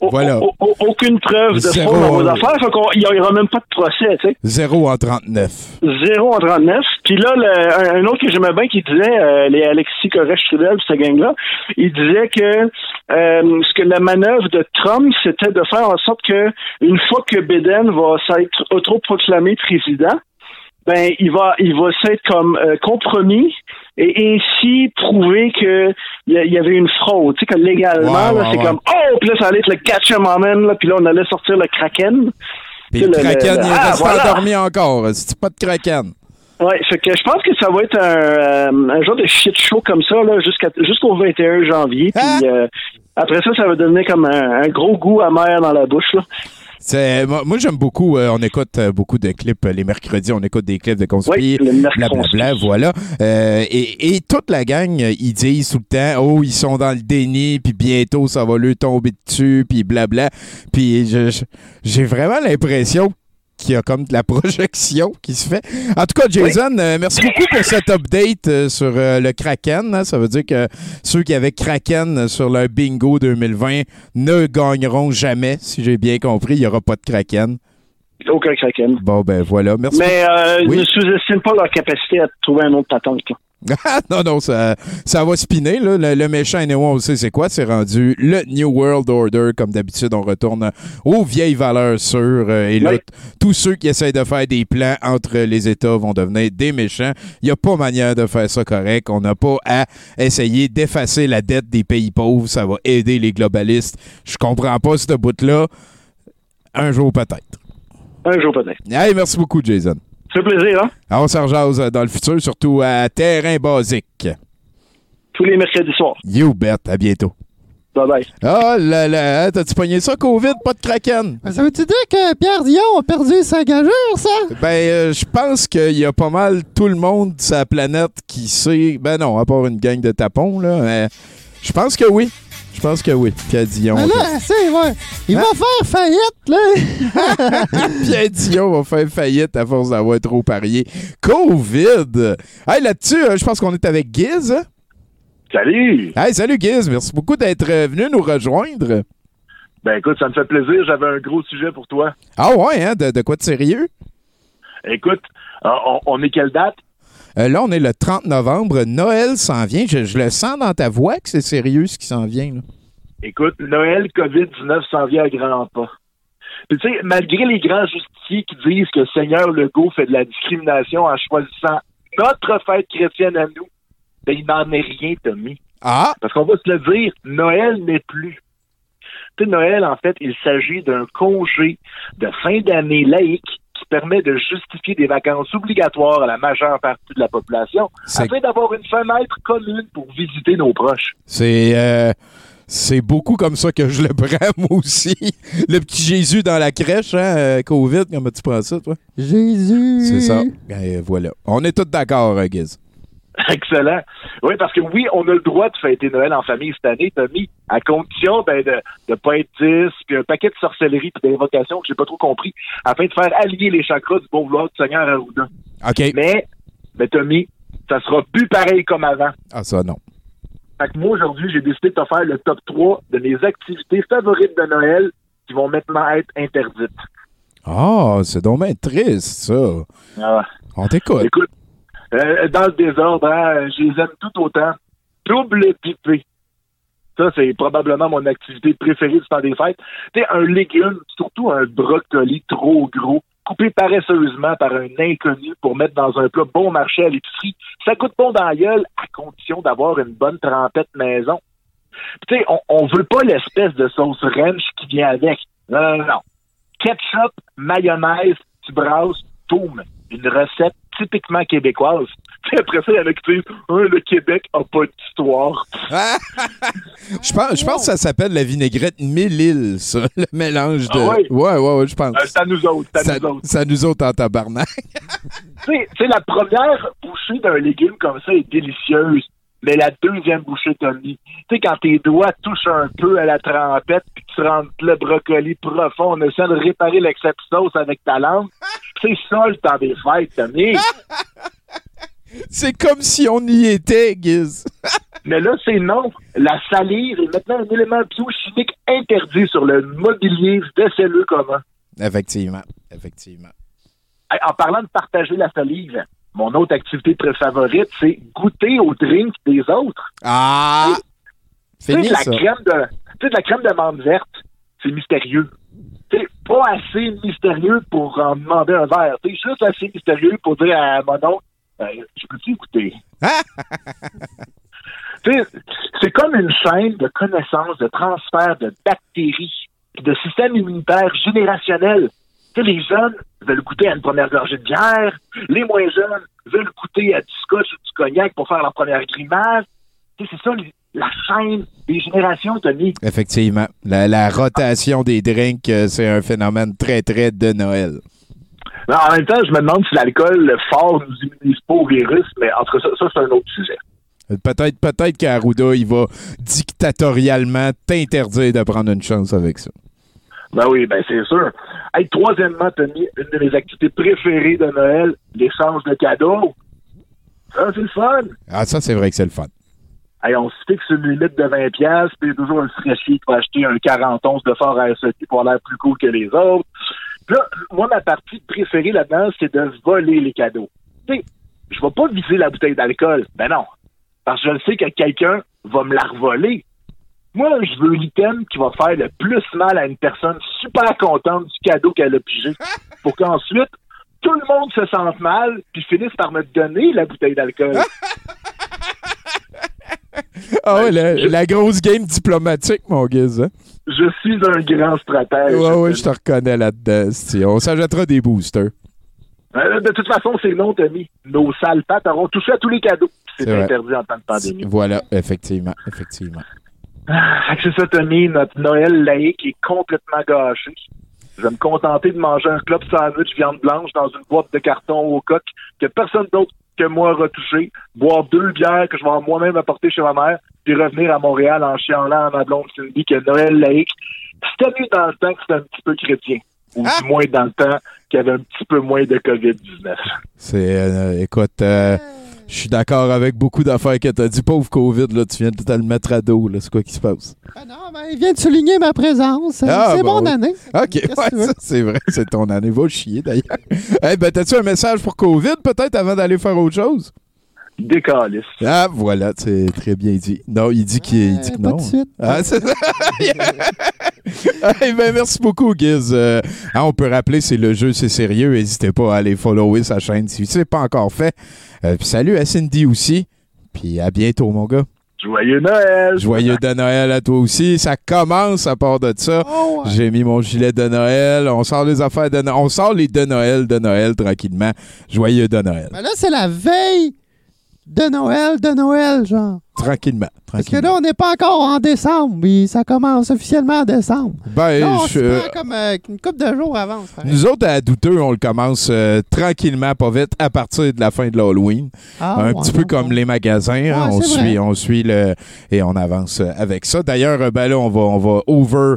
Voilà. au- au- aucune preuve de fraude dans vos affaires. Fait n'y aura même pas de procès, tu sais. 0 en 39. Zéro en 39. Puis là, le- un autre que j'aimais bien qui disait, euh, les Alexis Corrèche-Trudel, cette gang-là, il disait que euh, ce que la manœuvre de Trump, c'était de faire en sorte que une fois que Biden va s'être autoproclamé président, ben il va il va s'être comme euh, compromis et ainsi prouver que il y, avait une fraude, tu sais que légalement c'est comme oh puis là ça allait être le gotcha moment là puis là on allait sortir le Kraken. Puis le Kraken, le- il est ah, voilà. endormi encore. C'est pas de Kraken? Ouais, fait que je pense que ça va être un, euh, un genre de shit show comme ça là jusqu'à jusqu'au 21 janvier. Puis euh, après ça, ça va devenir comme un, un gros goût amer dans la bouche là. C'est- moi, moi, j'aime beaucoup. euh, on écoute euh, beaucoup de clips euh, les mercredis. On écoute des clips de conspire, Oui, blablabla, voilà. Euh, et, et toute la gang, euh, ils disent tout le temps, oh, ils sont dans le déni, puis bientôt ça va leur tomber dessus, puis blabla. Puis j'ai vraiment l'impression qu'il y a comme de la projection qui se fait. En tout cas, Jason, euh, merci beaucoup pour cet update euh, sur euh, le Kraken. hein. Ça veut dire que ceux qui avaient Kraken sur leur bingo 2020 ne gagneront jamais, si j'ai bien compris. Il n'y aura pas de Kraken. Aucun Kraken. Bon, ben voilà. Merci. Mais ne sous-estime pas leur capacité à trouver un autre patente. là. Non, non, ça, ça va spinner. Là. Le, le méchant, anyway, on sait c'est quoi? C'est rendu le New World Order. Comme d'habitude, on retourne aux vieilles valeurs sûres. euh, et là, Oui. tous ceux qui essayent de faire des plans entre les États vont devenir des méchants. Il n'y a pas manière de faire ça correct. On n'a pas à essayer d'effacer la dette des pays pauvres. Ça va aider les globalistes. Je comprends pas ce bout-là. Un jour peut-être. Un jour peut-être. Hey, merci beaucoup, Jason. Ça fait plaisir, hein? Alors, on s'en rejase dans le futur, surtout à terrain basique. Tous les mercredis soirs. You bet. À bientôt. Bye bye. Ah là là, hein, t'as-tu pogné ça, COVID, pas de kraken? Ça veut-tu dire que Pierre Dion a perdu sa gageure, ça? Ben, euh, je pense qu'il y a pas mal tout le monde sur la planète qui sait. Ben non, à part une gang de tapons, là. mais je pense que oui. Je pense que oui. Pierre Dion. Ah là, c'est. Il va faire faillite, là. Pierre Dion va faire faillite à force d'avoir trop parié. COVID! Hey, là-dessus, euh, je pense qu'on est avec Giz. hein? Salut! Hey, salut Giz. Merci beaucoup d'être euh, venu nous rejoindre. Ben écoute, ça me fait plaisir. J'avais un gros sujet pour toi. Ah ouais, hein? De, de quoi de sérieux? Écoute, euh, on, on est quelle date? Euh, là, on est le 30 novembre. Noël s'en vient. Je, je le sens dans ta voix que c'est sérieux ce qui s'en vient. là. Écoute, Noël, COVID-19 s'en vient à grands pas. Puis tu sais, malgré les grands justiciers qui disent que le Seigneur Legault fait de la discrimination en choisissant notre fête chrétienne à nous, ben il n'en est rien, Tommy. Ah! Parce qu'on va se le dire, Noël n'est plus. Tu sais, Noël, en fait, il s'agit d'un congé de fin d'année laïque qui permet de justifier des vacances obligatoires à la majeure partie de la population C'est- afin d'avoir une fenêtre commune pour visiter nos proches. C'est euh, c'est beaucoup comme ça que je le prends, moi aussi. Le petit Jésus dans la crèche, hein, euh, COVID, comment tu prends ça, toi? Jésus. C'est ça. Ben, voilà. On est tous d'accord, hein, Giz. Excellent. Oui, parce que oui, on a le droit de fêter Noël en famille cette année, Tommy, à condition ben, de ne pas être 10, puis un paquet de sorcellerie puis d'invocations que j'ai pas trop compris, afin de faire allier les chakras du bon vouloir du Seigneur Arruda. OK. Mais, mais Tommy, ça sera plus pareil comme avant. Ah, ça, non. Fait que moi, aujourd'hui, j'ai décidé de te faire le top 3 de mes activités favorites de Noël qui vont maintenant être interdites. Ah, c'est donc bien triste, ça. Ah. On t'écoute. Écoute, euh, dans le désordre, hein, je les aime tout autant. Double pipé. Ça, c'est probablement mon activité préférée du temps des fêtes. Un légume, surtout un brocoli trop gros, coupé paresseusement par un inconnu pour mettre dans un plat bon marché à l'épicerie, ça coûte bon dans la gueule à condition d'avoir une bonne trempette maison. On, on veut pas l'espèce de sauce ranch qui vient avec. Non, non, non. Ketchup, mayonnaise, tu brasses, boum. Une recette typiquement québécoise. Puis après ça, il y en a qui disent Ah, le Québec a pas d'histoire. Je pense, je pense que ça s'appelle la vinaigrette mille ça, le mélange de. Ah oui? ouais, ouais, ouais, je pense. Euh, c'est à nous autres, ça, nous autres. ça nous autres en tabarnak. Tu sais, la première bouchée d'un légume comme ça est délicieuse, mais la deuxième bouchée, Tommy, tu sais, quand tes doigts touchent un peu à la trempette, puis tu rentres le brocoli profond, on essaie de réparer sauce avec ta langue, c'est ça le temps des fêtes. C'est comme si on y était, Giz. Mais là, c'est non. La salive est maintenant un élément biochimique interdit sur le mobilier des cellules commun. Effectivement, effectivement. En parlant de partager la salive, mon autre activité très favorite, c'est goûter au drink des autres. Ah! Tu sais, Fini, de la crème de, tu sais, de la crème de menthe verte, c'est mystérieux. Pas assez mystérieux pour en demander un verre. Sais, juste assez mystérieux pour dire à mon oncle, euh, je peux-tu sais, c'est comme une chaîne de connaissances, de transfert de bactéries, de système immunitaire générationnel. Tu sais, les jeunes veulent goûter à une première gorgée de bière, les moins jeunes veulent goûter à du scotch ou du cognac pour faire leur première grimace. C'est ça, la chaîne des générations, Tony. Effectivement. La, la rotation des drinks, euh, c'est un phénomène très, très de Noël. Mais en même temps, je me demande si l'alcool fort nous immunise pas au virus, mais entre ça, ça c'est un autre sujet. Peut-être peut-être qu'Arruda, il va dictatorialement t'interdire de prendre une chance avec ça. Ben oui, ben c'est sûr. Hey, troisièmement, Tony, une de mes activités préférées de Noël, l'échange de cadeaux. Ça, c'est le fun. Ah, ça, c'est vrai que c'est le fun. Hey, on se fixe une limite de 20 pièces, puis il y a toujours un fraîchier qui va acheter un 40 onces de fort à SET pour l'air plus cool que les autres. Puis là, moi, ma partie préférée là-dedans, c'est de voler les cadeaux. Tu sais, je vais pas viser la bouteille d'alcool. Ben non. Parce que je le sais que quelqu'un va me la revoler. Moi, je veux l'item qui va faire le plus mal à une personne super contente du cadeau qu'elle a pigé. Pour qu'ensuite, tout le monde se sente mal, puis finisse par me donner la bouteille d'alcool. Ah ouais, la, la grosse game diplomatique, mon Giz. Hein? Je suis un grand stratège. Ouais, ouais, je te reconnais là-dedans. On s'ajoutera des boosters. Euh, De toute façon, c'est non, Tommy. Nos sales pattes auront touché à tous les cadeaux. C'est vrai. interdit en temps de pandémie. Voilà, effectivement, effectivement. Ah, c'est ça, Tommy. Notre Noël laïque est complètement gâché. Je vais me contenter de manger un club sandwich viande blanche dans une boîte de carton au coq que personne d'autre que moi a retouché, boire deux bières que je vais moi-même apporter chez ma mère, puis revenir à Montréal en chialant à ma blonde Cindy que Noël laïque, c'était mieux dans le temps que c'était un petit peu chrétien. Ou du moins dans le temps qu'il y avait un petit peu moins de COVID-19. C'est, euh, écoute, euh, je suis d'accord avec beaucoup d'affaires que t'as dit. Pauvre COVID, là, tu viens de te le mettre à dos, là. C'est quoi qui se passe? Non, ben, il vient de souligner ma présence. Ah, c'est bon, mon oui. année. OK, que ouais, c'est vrai. C'est ton année. Va chier, d'ailleurs. Eh ben, t'as-tu un message pour COVID, peut-être, avant d'aller faire autre chose? Décaliste. Ah, voilà, c'est très bien dit. Non, il dit qu'il il dit que pas non. de suite. Ah, c'est ça. Eh ben, merci beaucoup, Giz. Euh, hein, on peut rappeler, c'est le jeu, c'est sérieux. N'hésitez pas à aller follower sa chaîne si ce n'est pas encore fait. Euh, puis salut à Cindy aussi. Puis à bientôt, mon gars. Joyeux Noël! Joyeux de Noël à toi aussi. Ça commence à part de ça. Oh, J'ai mis mon gilet de Noël. On sort les affaires de Noël. On sort les de Noël de Noël tranquillement. Joyeux de Noël. Ben là, c'est la veille de Noël, de Noël, genre. Tranquillement. Parce que là, on n'est pas encore en décembre, mais ça commence officiellement en décembre. Ben, Là, on je- se prend comme euh, une couple de jours avant. Nous autres, à Douteux, on le commence euh, tranquillement, pas vite, à partir de la fin de l'Halloween. Ah, un ouais, petit peu comme les magasins. hein, on, vrai. suit, on suit le. Et on avance euh, avec ça. D'ailleurs, euh, ben là, on va, on va over.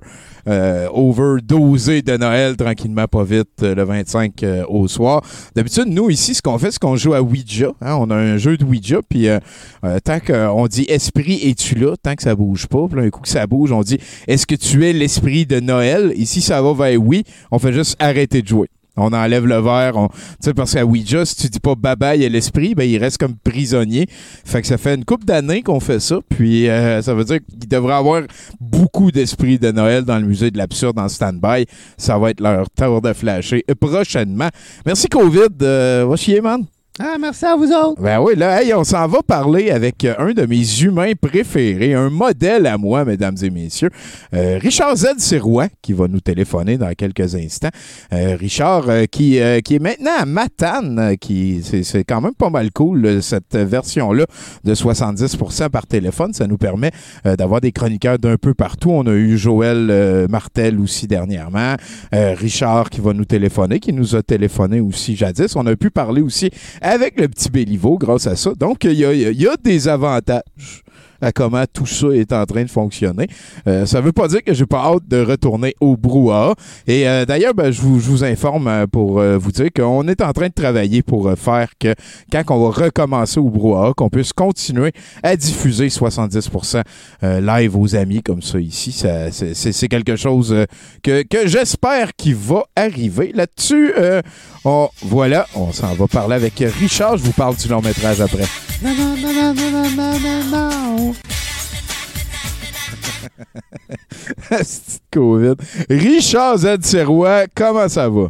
Euh, overdoser de Noël tranquillement, pas vite, euh, le 25 euh, au soir. D'habitude, nous, ici, ce qu'on fait, c'est qu'on joue à Ouija. hein, on a un jeu de Ouija, puis euh, euh, tant qu'on dit « Esprit, es-tu là? » Tant que ça bouge pas, puis un coup que ça bouge, on dit « Est-ce que tu es l'esprit de Noël? » Ici, ça va vers « Oui », on fait juste arrêter de jouer. On enlève le verre. On... Tu sais, parce qu'à Ouija, si tu dis pas bye bye à l'esprit, ben, il reste comme prisonnier. Fait que ça fait une couple d'années qu'on fait ça. Puis euh, ça veut dire qu'il devrait avoir beaucoup d'esprit de Noël dans le musée de l'absurde en stand-by. Ça va être leur tour de flasher prochainement. Merci, COVID. Euh, va man. Ah, merci à vous autres. Ben oui, là, hey, on s'en va parler avec euh, un de mes humains préférés, un modèle à moi, mesdames et messieurs, Euh, Richard Z. Sirois, qui va nous téléphoner dans quelques instants. Euh, Richard, qui, qui est maintenant à Matane, qui c'est quand même pas mal cool, cette version-là de 70% par téléphone. Ça nous permet d'avoir des chroniqueurs d'un peu partout. On a eu Joël Martel aussi dernièrement, Richard qui va nous téléphoner, qui nous a téléphoné aussi jadis. On a pu parler aussi avec le petit Béliveau grâce à ça. Donc, il y y a des avantages à comment tout ça est en train de fonctionner. Euh, ça veut pas dire que j'ai pas hâte de retourner au brouhaha. Et euh, d'ailleurs, ben, je, vous, informe euh, pour euh, vous dire qu'on est en train de travailler pour euh, faire que quand on va recommencer au brouhaha, qu'on puisse continuer à diffuser 70% euh, live aux amis comme ça ici. C'est, quelque chose euh, que, j'espère qu'il va arriver. Là-dessus, euh, on, voilà, on s'en va parler avec Richard. Je vous parle du long métrage après. Petite COVID. Richard Z. Sirois, comment ça va?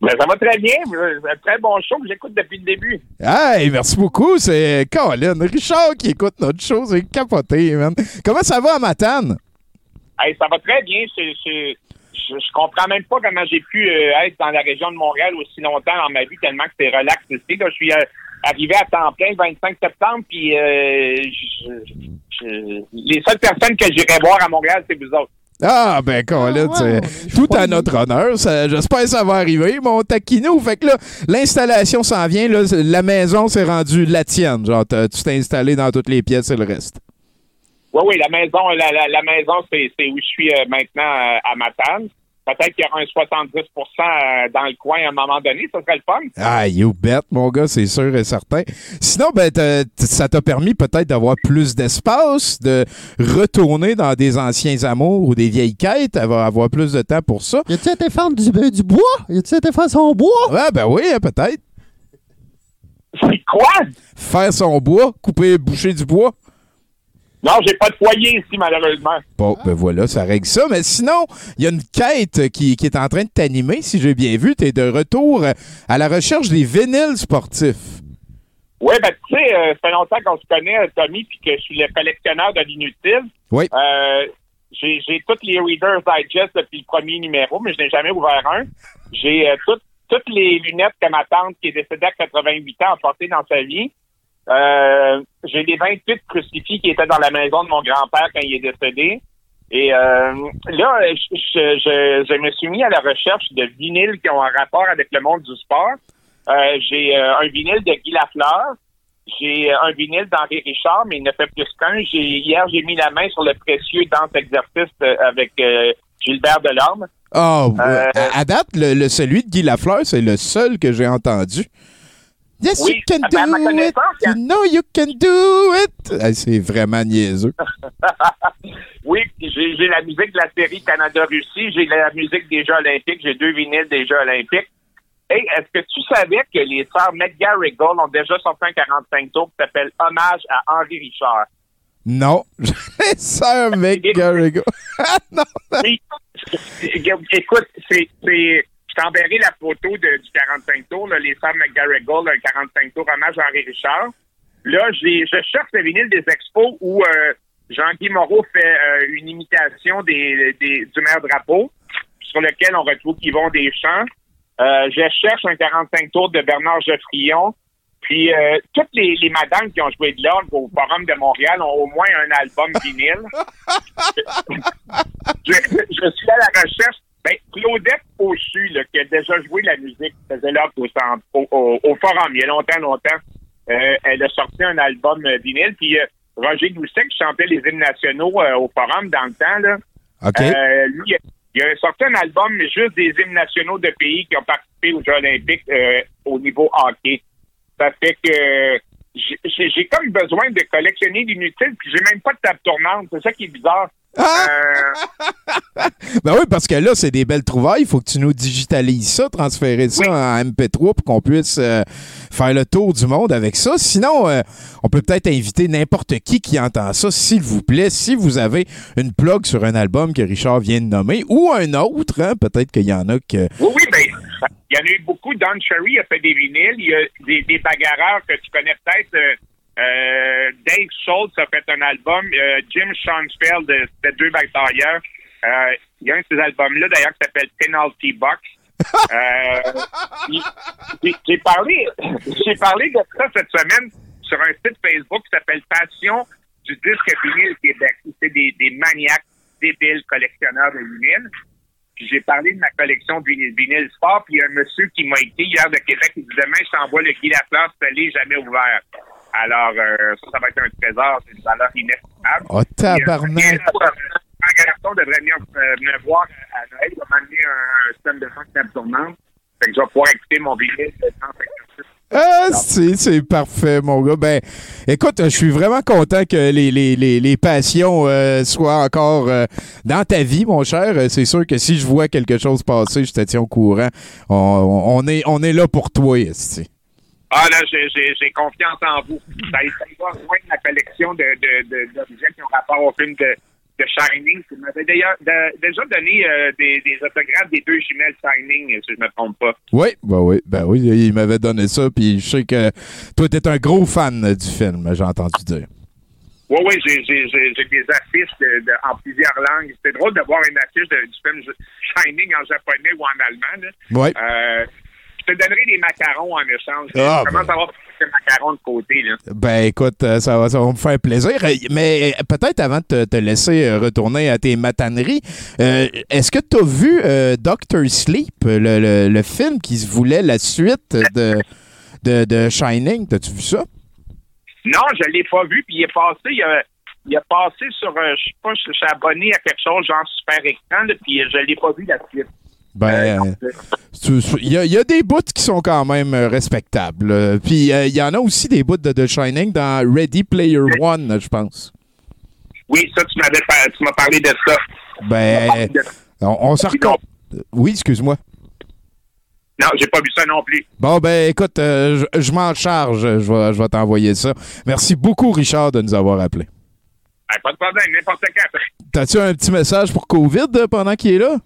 Ben, ça va très bien. C'est un très bon show que j'écoute depuis le début. Hey, merci beaucoup. C'est Colin. Richard qui écoute notre show. C'est capoté, man. Comment ça va à Matane? Hey, ça va très bien. C'est- je, comprends même pas comment j'ai pu euh, être dans la région de Montréal aussi longtemps dans ma vie, tellement que c'est relax ici. Je suis euh, arrivé à temps plein le 25 septembre, puis euh, je- je- les seules personnes que j'irai voir à Montréal, c'est vous autres. Ah, ben, Colin, c'est tout à notre honneur. J'espère que ça va arriver, mon taquinou. Fait que là, l'installation s'en vient. Là, la maison s'est rendue la tienne. Genre, tu t'es installé dans toutes les pièces et le reste. Oui, oui, la maison, la, la, la maison, c'est c'est où je suis euh, maintenant euh, à Matane. Peut-être qu'il y aura un 70% euh, dans le coin à un moment donné, ça serait le fun. Ah, you bet, mon gars, c'est sûr et certain. Sinon, ben, ça t'a permis peut-être d'avoir plus d'espace, de retourner dans des anciens amours ou des vieilles quêtes, avoir, avoir plus de temps pour ça. Y a-tu été faire du, euh, du bois? Y a-tu été faire son bois? Ah, ben oui, hein, peut-être. C'est quoi? Faire son bois, couper, boucher du bois. Non, j'ai pas de foyer ici, malheureusement. Bon, ben voilà, ça règle ça. Mais sinon, il y a une quête qui, qui est en train de t'animer, si j'ai bien vu. Tu es de retour à la recherche des vinyles sportifs. Oui, ben tu sais, euh, ça fait longtemps qu'on se connaît, Tommy, puis que je suis le collectionneur de l'inutile. Oui. Euh, j'ai j'ai toutes les Reader's Digest depuis le premier numéro, mais je n'ai jamais ouvert un. J'ai euh, toutes- toutes les lunettes que ma tante, qui est décédée à 88 ans, a portées dans sa vie. Euh, j'ai les 28 crucifix qui étaient dans la maison de mon grand-père quand il est décédé. Et euh, là, je, je, je, je me suis mis à la recherche de vinyles qui ont un rapport avec le monde du sport. Euh, j'ai un vinyle de Guy Lafleur. J'ai un vinyle d'Henri Richard, mais il ne fait plus qu'un. Hier, j'ai mis la main sur le précieux Danse Exercice avec Gilbert Delorme. Euh, à, à date, le, le- celui de Guy Lafleur, c'est le seul que j'ai entendu. Yes, Oui, you can ben, do it. You know you can do it. C'est vraiment niaiseux. oui, j'ai, j'ai la musique de la série Canada-Russie. J'ai la musique des Jeux olympiques. J'ai deux vinyles des Jeux olympiques. Hey, est-ce que tu savais que les sœurs McGarrigle ont déjà sorti un 45 tours qui s'appelle Hommage à Henri Richard? Non. Les sœurs McGarrigle. Oui. Écoute, c'est, t'enverrai la photo du 45 tours, les sœurs McGarrigle, un 45 tours hommage à Henri Richard. Là, j'ai, je cherche le vinyle des expos où euh, Jean-Guy Moreau fait euh, une imitation des, des, du maire drapeau, sur lequel on retrouve Yvon Deschamps. Euh, je cherche un 45 tours de Bernard Geoffrion. Puis euh, toutes les, les madames qui ont joué de l'orgue au Forum de Montréal ont au moins un album vinyle. je, je suis à la recherche. Ben, Claudette là, qui a déjà joué la musique, faisait l'orgue au, centre- au, au- au Forum il y a longtemps, longtemps. Euh, elle a sorti un album euh, vinyle. Puis euh, Roger Doucet, qui chantait les hymnes nationaux euh, au Forum dans le temps, là, lui, il a- sorti un album, juste des hymnes nationaux de pays qui ont participé aux Jeux olympiques au niveau hockey. Ça fait que j'ai comme besoin de collectionner l'inutile, puis j'ai même pas de table tournante. C'est ça qui est bizarre. Euh, Ben oui, parce que là, c'est des belles trouvailles. Il faut que tu nous digitalises ça, transférer ça en MP3 pour qu'on puisse euh, faire le tour du monde avec ça. Sinon, euh, on peut peut-être inviter n'importe qui qui entend ça, s'il vous plaît. Si vous avez une plug sur un album que Richard vient de nommer ou un autre, hein, peut-être qu'il y en a que. oui, oui, ben, il y en a eu beaucoup. Don Cherry a fait des vinyles. Il y a des, des bagarreurs que tu connais peut-être. Euh, Dave Schultz a fait un album. Euh, Jim Schoenfeld, euh, c'était deux batailleurs. Il y a un de ces albums-là, d'ailleurs, qui s'appelle Penalty Box. J'ai- parlé, j'ai parlé de ça cette semaine sur un site Facebook qui s'appelle Passion du disque vinyle Québec. C'est des, des maniaques débiles collectionneurs de vinyle. J'ai parlé de ma collection de vinyle, sport, puis il y a un monsieur qui m'a écrit hier de Québec, il dit demain, je t'envoie le Guy Lafleur scellé, jamais ouvert. Alors, euh, ça, ça va être un trésor, c'est une valeur inestimable. Oh, tabarnak. Euh, Un garçon devrait venir, euh, venir voir à Noël, il va m'amener un système de son table tournante. Fait que je vais pouvoir écouter mon vinyle de 156. Ah, c'est c'est parfait, mon gars. Ben, écoute, je suis vraiment content que les, les, les, les passions euh, soient encore euh, dans ta vie, mon cher. Euh, C'est sûr que si je vois quelque chose passer, je te tiens au courant. On, on est, on est là pour toi, esti. Ah là, j'ai- confiance en vous. Ça, va rejoindre la collection de, de, de- d'objets qui ont rapport au film de, de Shining. Vous m'avez d'ailleurs déjà donné euh, des, des autographes des deux jumelles Shining, si je me trompe pas. Oui, ben oui, ben oui, il m'avait donné ça, puis je sais que toi, t'es un gros fan du film, j'ai entendu dire. Oui, oui, j'ai, des affiches de, de- en plusieurs langues. C'était drôle de voir une affiche de- du film Shining en japonais ou en allemand. là. Ouais. Euh, te donnerai des macarons en échange. Ah, je commence à avoir des macarons de côté. Là. Ben écoute, euh, ça va, ça va me faire plaisir. Mais euh, peut-être avant de te, te laisser euh, retourner à tes mataneries, euh, est-ce que tu as vu euh, Doctor Sleep, le, le- le film qui se voulait la suite de, de, de Shining? T'as-tu vu ça? Non, je l'ai pas vu, puis il est passé, il a, il a passé sur, euh, je sais pas, je suis abonné à quelque chose, genre super écran, puis je l'ai pas vu la suite. Ben, euh, il y, a- il y a des bouts qui sont quand même euh, respectables. Puis euh, il y en a aussi des bouts de The Shining dans Ready Player One, je pense. Oui, ça, tu m'avais tu m'as parlé de ça. Ben, on, on se raconte. Oui, excuse-moi. Non, j'ai pas vu ça non plus. Bon, ben écoute, euh, je, je m'en charge. Je vais, je vais t'envoyer ça. Merci beaucoup, Richard, de nous avoir appelés. Ben, pas de problème, n'importe quand. T'as-tu un petit message pour COVID pendant qu'il est là?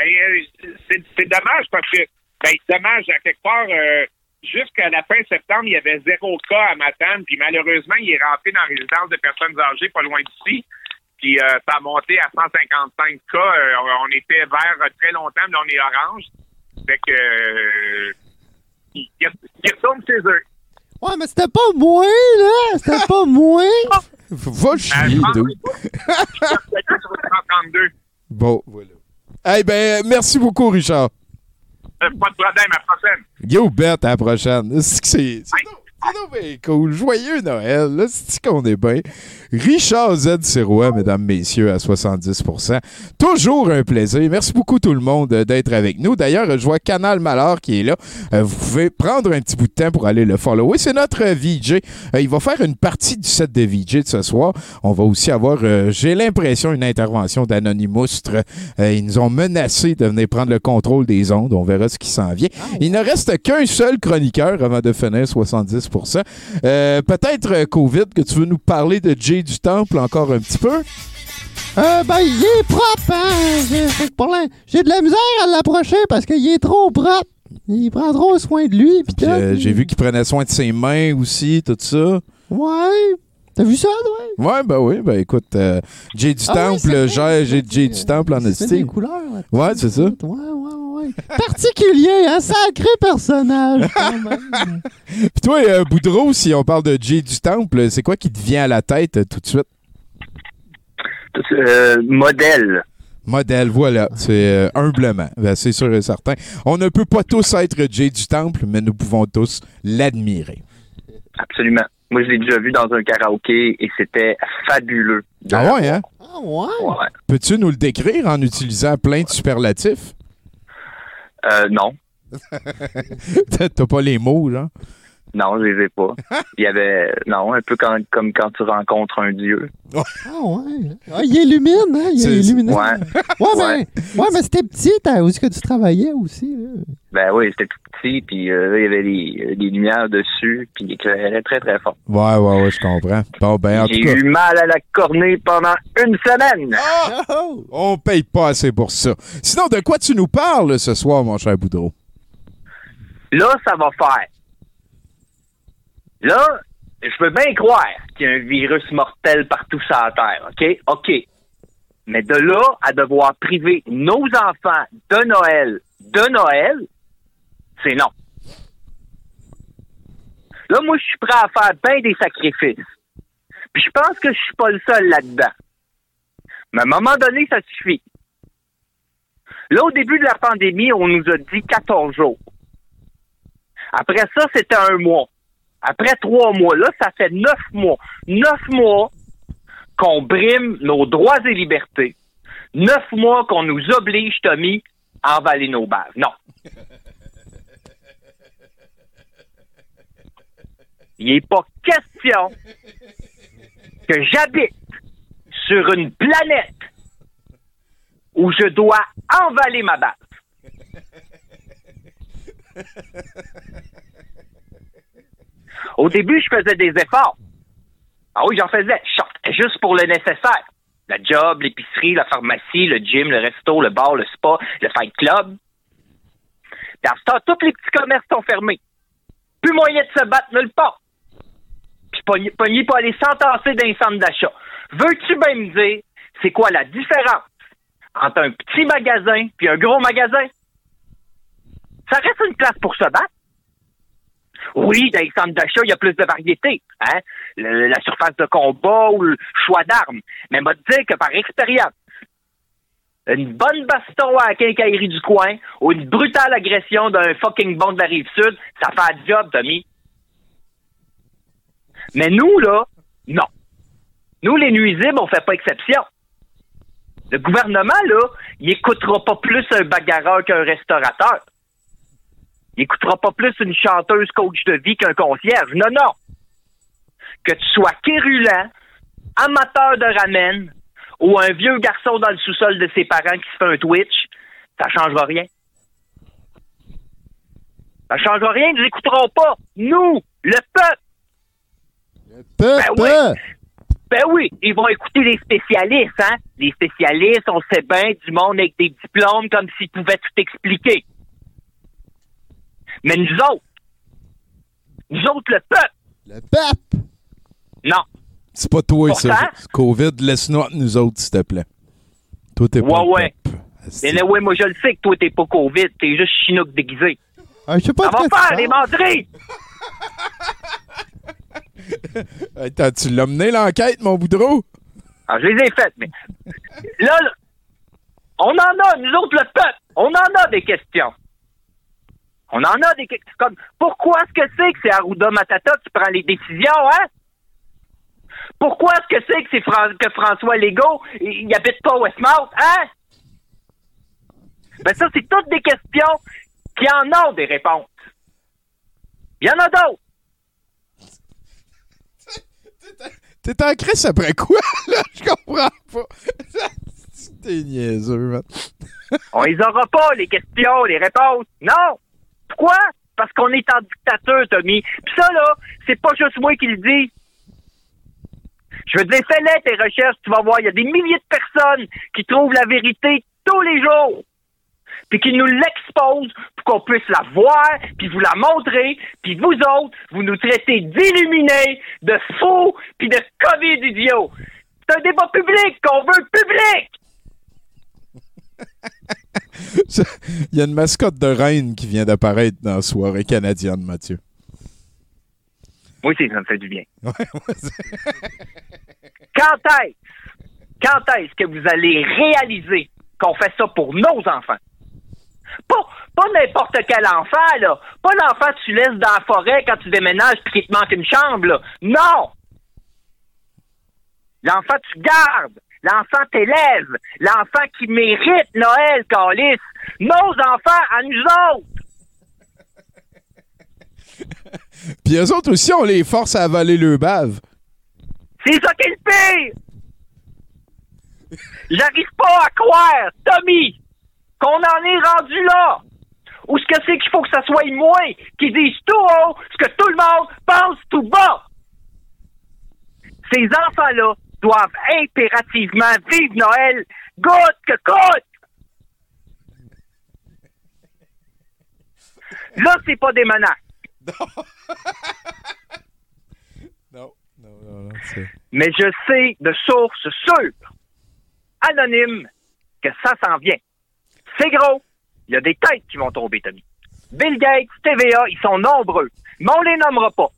Ben, euh, c'est c'est dommage parce que, ben, dommage, à quelque part, euh, jusqu'à la fin septembre, il y avait zéro cas à Matane, puis malheureusement, il est rentré dans la résidence de personnes âgées pas loin d'ici, puis euh, ça a monté à 155 cas. Euh, on était vert euh, très longtemps, mais là, on est orange. Fait que, euh, ils, ils retournent chez eux. Ouais, mais c'était pas moi, là! C'était pas moi! Va chier, Euh, sur le 132. Bon, voilà. Eh ben, merci beaucoup, Richard. Euh, pas de problème, à la prochaine. Yo, bête, à la prochaine. C'est que c'est. C'est bien cool. Joyeux Noël. Là, c'est qu'on est bien? Richard Z. Sirois, mesdames, messieurs, à 70% Toujours un plaisir. Merci beaucoup, tout le monde, euh, d'être avec nous. D'ailleurs, je vois Canal Malheur qui est là. Euh, vous pouvez prendre un petit bout de temps pour aller le follower. C'est notre VJ. Euh, il va faire une partie du set de VJ de ce soir. On va aussi avoir, j'ai l'impression, une intervention d'Anonymous. Ils nous ont menacé de venir prendre le contrôle des ondes. On verra ce qui s'en vient. Il ne reste qu'un seul chroniqueur avant de finir 70 Euh, Peut-être, euh, COVID, que tu veux nous parler de Jay du Temple encore un petit peu? Euh, ben, il est propre, hein? J'ai- J'ai de la misère à l'approcher parce qu'il est trop propre. Il prend trop soin de lui, pis euh, J'ai vu qu'il prenait soin de ses mains aussi, tout ça. Ouais. T'as vu ça, toi? Ouais, ben oui, ben écoute, euh, Jay du Ah Temple gère Jay, du Temple en C'est esti. des couleurs, là. Ouais, c'est ça. Ouais, ouais, ouais. Particulier, un sacré personnage, quand même. Puis toi, euh, Boudreau, si on parle de Jay du Temple, c'est quoi qui te vient à la tête euh, tout de suite? Euh, modèle. Modèle, voilà. C'est euh, humblement. Ben, c'est sûr et certain. On ne peut pas tous être Jay du Temple, mais nous pouvons tous l'admirer. Absolument. Moi, je l'ai déjà vu dans un karaoké et c'était fabuleux. Ah ouais, hein? Ah ouais? Ouais. Peux-tu nous le décrire en utilisant plein de superlatifs? Euh, non. T'as pas les mots, là? Non, je les ai pas. Il y avait, non, un peu quand- comme quand tu rencontres un dieu. Ah ouais. Ah, il illumine, hein? Il C'est- illumine. ouais. Ouais, mais, Ouais. ouais, mais c'était petit, t'as- où est-ce que tu travaillais aussi? Là? Ben oui, c'était tout petit, puis euh, là, il y avait des, des lumières dessus, puis il éclairait très, très fort. Ouais, ouais, ouais, je comprends. Bon, ben, en tout J'ai eu mal à la cornée pendant une semaine. on paye pas assez pour ça. Sinon, de quoi tu nous parles ce soir, mon cher Boudreau? Là, ça va faire. Là, je peux bien croire qu'il y a un virus mortel partout sur la Terre, OK? OK. Mais de là à devoir priver nos enfants de Noël, de Noël, c'est non. Là, moi, je suis prêt à faire bien des sacrifices. Puis je pense que je suis pas le seul là-dedans. Mais à un moment donné, ça suffit. Là, au début de la pandémie, on nous a dit 14 jours. Après ça, c'était un mois. Après trois mois, là, ça fait neuf mois. Neuf mois qu'on brime nos droits et libertés. Neuf mois qu'on nous oblige, Tommy, à emballer nos bases. Non. Il n'est pas question que j'habite sur une planète où je dois emballer ma base. Au début, je faisais des efforts. Ah oui, j'en faisais. Je sortais juste pour le nécessaire. La job, l'épicerie, la pharmacie, le gym, le resto, le bar, le spa, le fight club. Dans ce temps, tous les petits commerces sont fermés. Plus moyen de se battre nulle part. Puis pogné, pour aller s'entasser dans les centres d'achat. Veux-tu bien me dire, c'est quoi la différence entre un petit magasin puis un gros magasin? Ça reste une place pour se battre. Oui, dans les centres d'achat, il y a plus de variété. Hein? La surface de combat ou le choix d'armes. Mais m'a dire que par expérience, une bonne baston à la quincaillerie du coin ou une brutale agression d'un fucking bon de la rive sud, ça fait un job, Tommy. Mais nous, là, non. Nous, les nuisibles, on fait pas exception. Le gouvernement, là, il écoutera pas plus un bagarreur qu'un restaurateur. Il écoutera pas plus une chanteuse coach de vie qu'un concierge. Non, non. Que tu sois quérulent, amateur de ramen ou un vieux garçon dans le sous-sol de ses parents qui se fait un Twitch, ça changera rien. Ça changera rien, ils n'écouteront pas. Nous, le peuple. Peu, Ben oui. Ben oui, ils vont écouter les spécialistes, hein. Les spécialistes, on sait bien, du monde avec des diplômes comme s'ils pouvaient tout expliquer. Mais nous autres, nous autres, le peuple. Le peuple? Non. C'est pas toi, ça. Pourtant- C'est COVID, laisse-nous nous autres, s'il te plaît. Toi, t'es pas. Ouais, le peuple. Mais ouais, moi, je le sais que toi, t'es pas COVID, t'es juste chinook déguisé. Ah, je sais pas Ça va faire des menteries! Attends, tu l'as mené l'enquête, mon Boudreau? Ah, je les ai faites, mais là, là, on en a, nous autres, le peuple, on en a des questions. On en a des questions comme pourquoi est-ce que c'est que c'est Arruda Matata qui prend les décisions, hein? Pourquoi est-ce que c'est que c'est Fran- que François Legault, il il habite pas Westmount, hein? Ben ça, c'est toutes des questions qui en ont des réponses. Il y en a d'autres. T'es en crise après quoi, là? Je comprends pas. T'es niaiseux, man. On les aura pas, les questions, les réponses. Non! Pourquoi? Parce qu'on est en dictature, Tommy. Puis ça, là, c'est pas juste moi qui le dis. Je veux dire, fais-les tes recherches, tu vas voir, il y a des milliers de personnes qui trouvent la vérité tous les jours. Puis qui nous l'exposent pour qu'on puisse la voir, puis vous la montrer, puis vous autres, vous nous traitez d'illuminés, de fous, puis de COVID idiots. C'est un débat public qu'on veut public! Il y a une mascotte de reine qui vient d'apparaître dans la soirée canadienne, Mathieu. Moi aussi, ça me fait du bien. Ouais, ouais, c'est- Quand est-ce, quand est-ce que vous allez réaliser qu'on fait ça pour nos enfants? Pas, pas n'importe quel enfant, là. Pas l'enfant que tu laisses dans la forêt quand tu déménages puis qu'il te manque une chambre, là. Non! L'enfant que tu gardes. L'enfant t'élève. L'enfant qui mérite Noël, Calis. Nos enfants à nous autres. Puis eux autres aussi, on les force à avaler le bave. C'est ça qui est le pire! J'arrive pas à croire, Tommy, qu'on en est rendu là! Ou ce que c'est qu'il faut que ça soit moi qui dise tout haut ce que tout le monde pense tout bas! Ces enfants-là doivent impérativement vivre Noël goutte que coûte! Là, c'est pas des menaces. Non, non, non, c'est... mais je sais de sources sûres, anonymes, que ça s'en vient. C'est gros. Il y a des têtes qui vont tomber, Tommy. Bill Gates, TVA, ils sont nombreux. Mais on les nommera pas.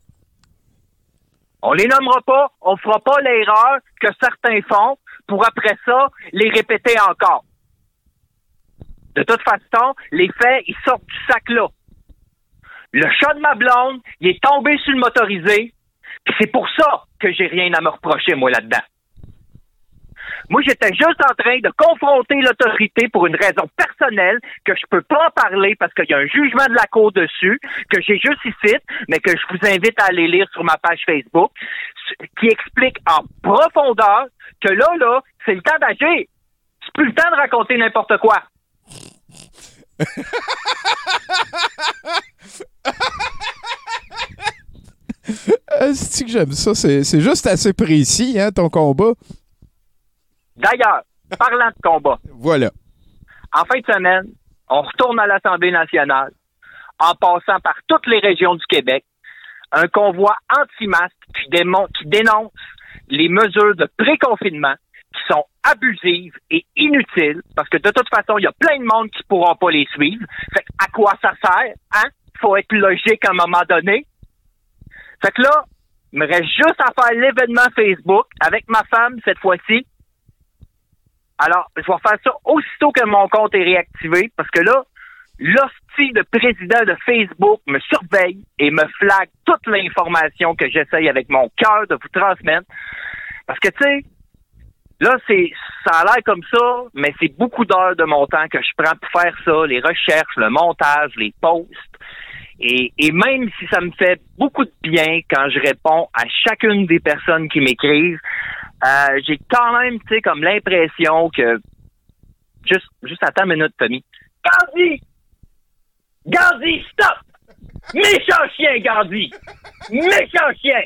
On les nommera pas. On fera pas l'erreur que certains font pour après ça les répéter encore. De toute façon, les faits, ils sortent du sac là. Le chat de ma blonde, il est tombé sur le motorisé. C'est pour ça que j'ai rien à me reprocher, moi, là-dedans. Moi, j'étais juste en train de confronter l'autorité pour une raison personnelle que je peux pas en parler parce qu'il y a un jugement de la Cour dessus, que j'ai juste ici, mais que je vous invite à aller lire sur ma page Facebook, qui explique en profondeur que là, là, c'est le temps d'agir. C'est plus le temps de raconter n'importe quoi. c'est que j'aime ça. C'est, juste assez précis, hein, ton combat. D'ailleurs, parlant de combat, Voilà. en fin de semaine, on retourne à l'Assemblée nationale en passant par toutes les régions du Québec. Un convoi anti-masque qui, dénonce les mesures de pré-confinement qui sont abusives et inutiles parce que de toute façon, il y a plein de monde qui pourront pas les suivre. Fait que à quoi ça sert? Hein? Faut être logique à un moment donné. Fait que là, il me reste juste à faire l'événement Facebook avec ma femme cette fois-ci. Alors, je vais faire ça aussitôt que mon compte est réactivé, parce que là, l'hostie de président de Facebook me surveille et me flague toute l'information que j'essaye avec mon cœur de vous transmettre. Parce que, tu sais, là, c'est, ça a l'air comme ça, mais c'est beaucoup d'heures de mon temps que je prends pour faire ça, les recherches, le montage, les posts. Et, et même si ça me fait beaucoup de bien quand je réponds à chacune des personnes qui m'écrivent, euh, j'ai quand même, tu sais, comme l'impression que... Juste, juste attends une minute, Tommy. Gandhi! Gandhi, stop! Méchant chien, Gandhi! Méchant chien!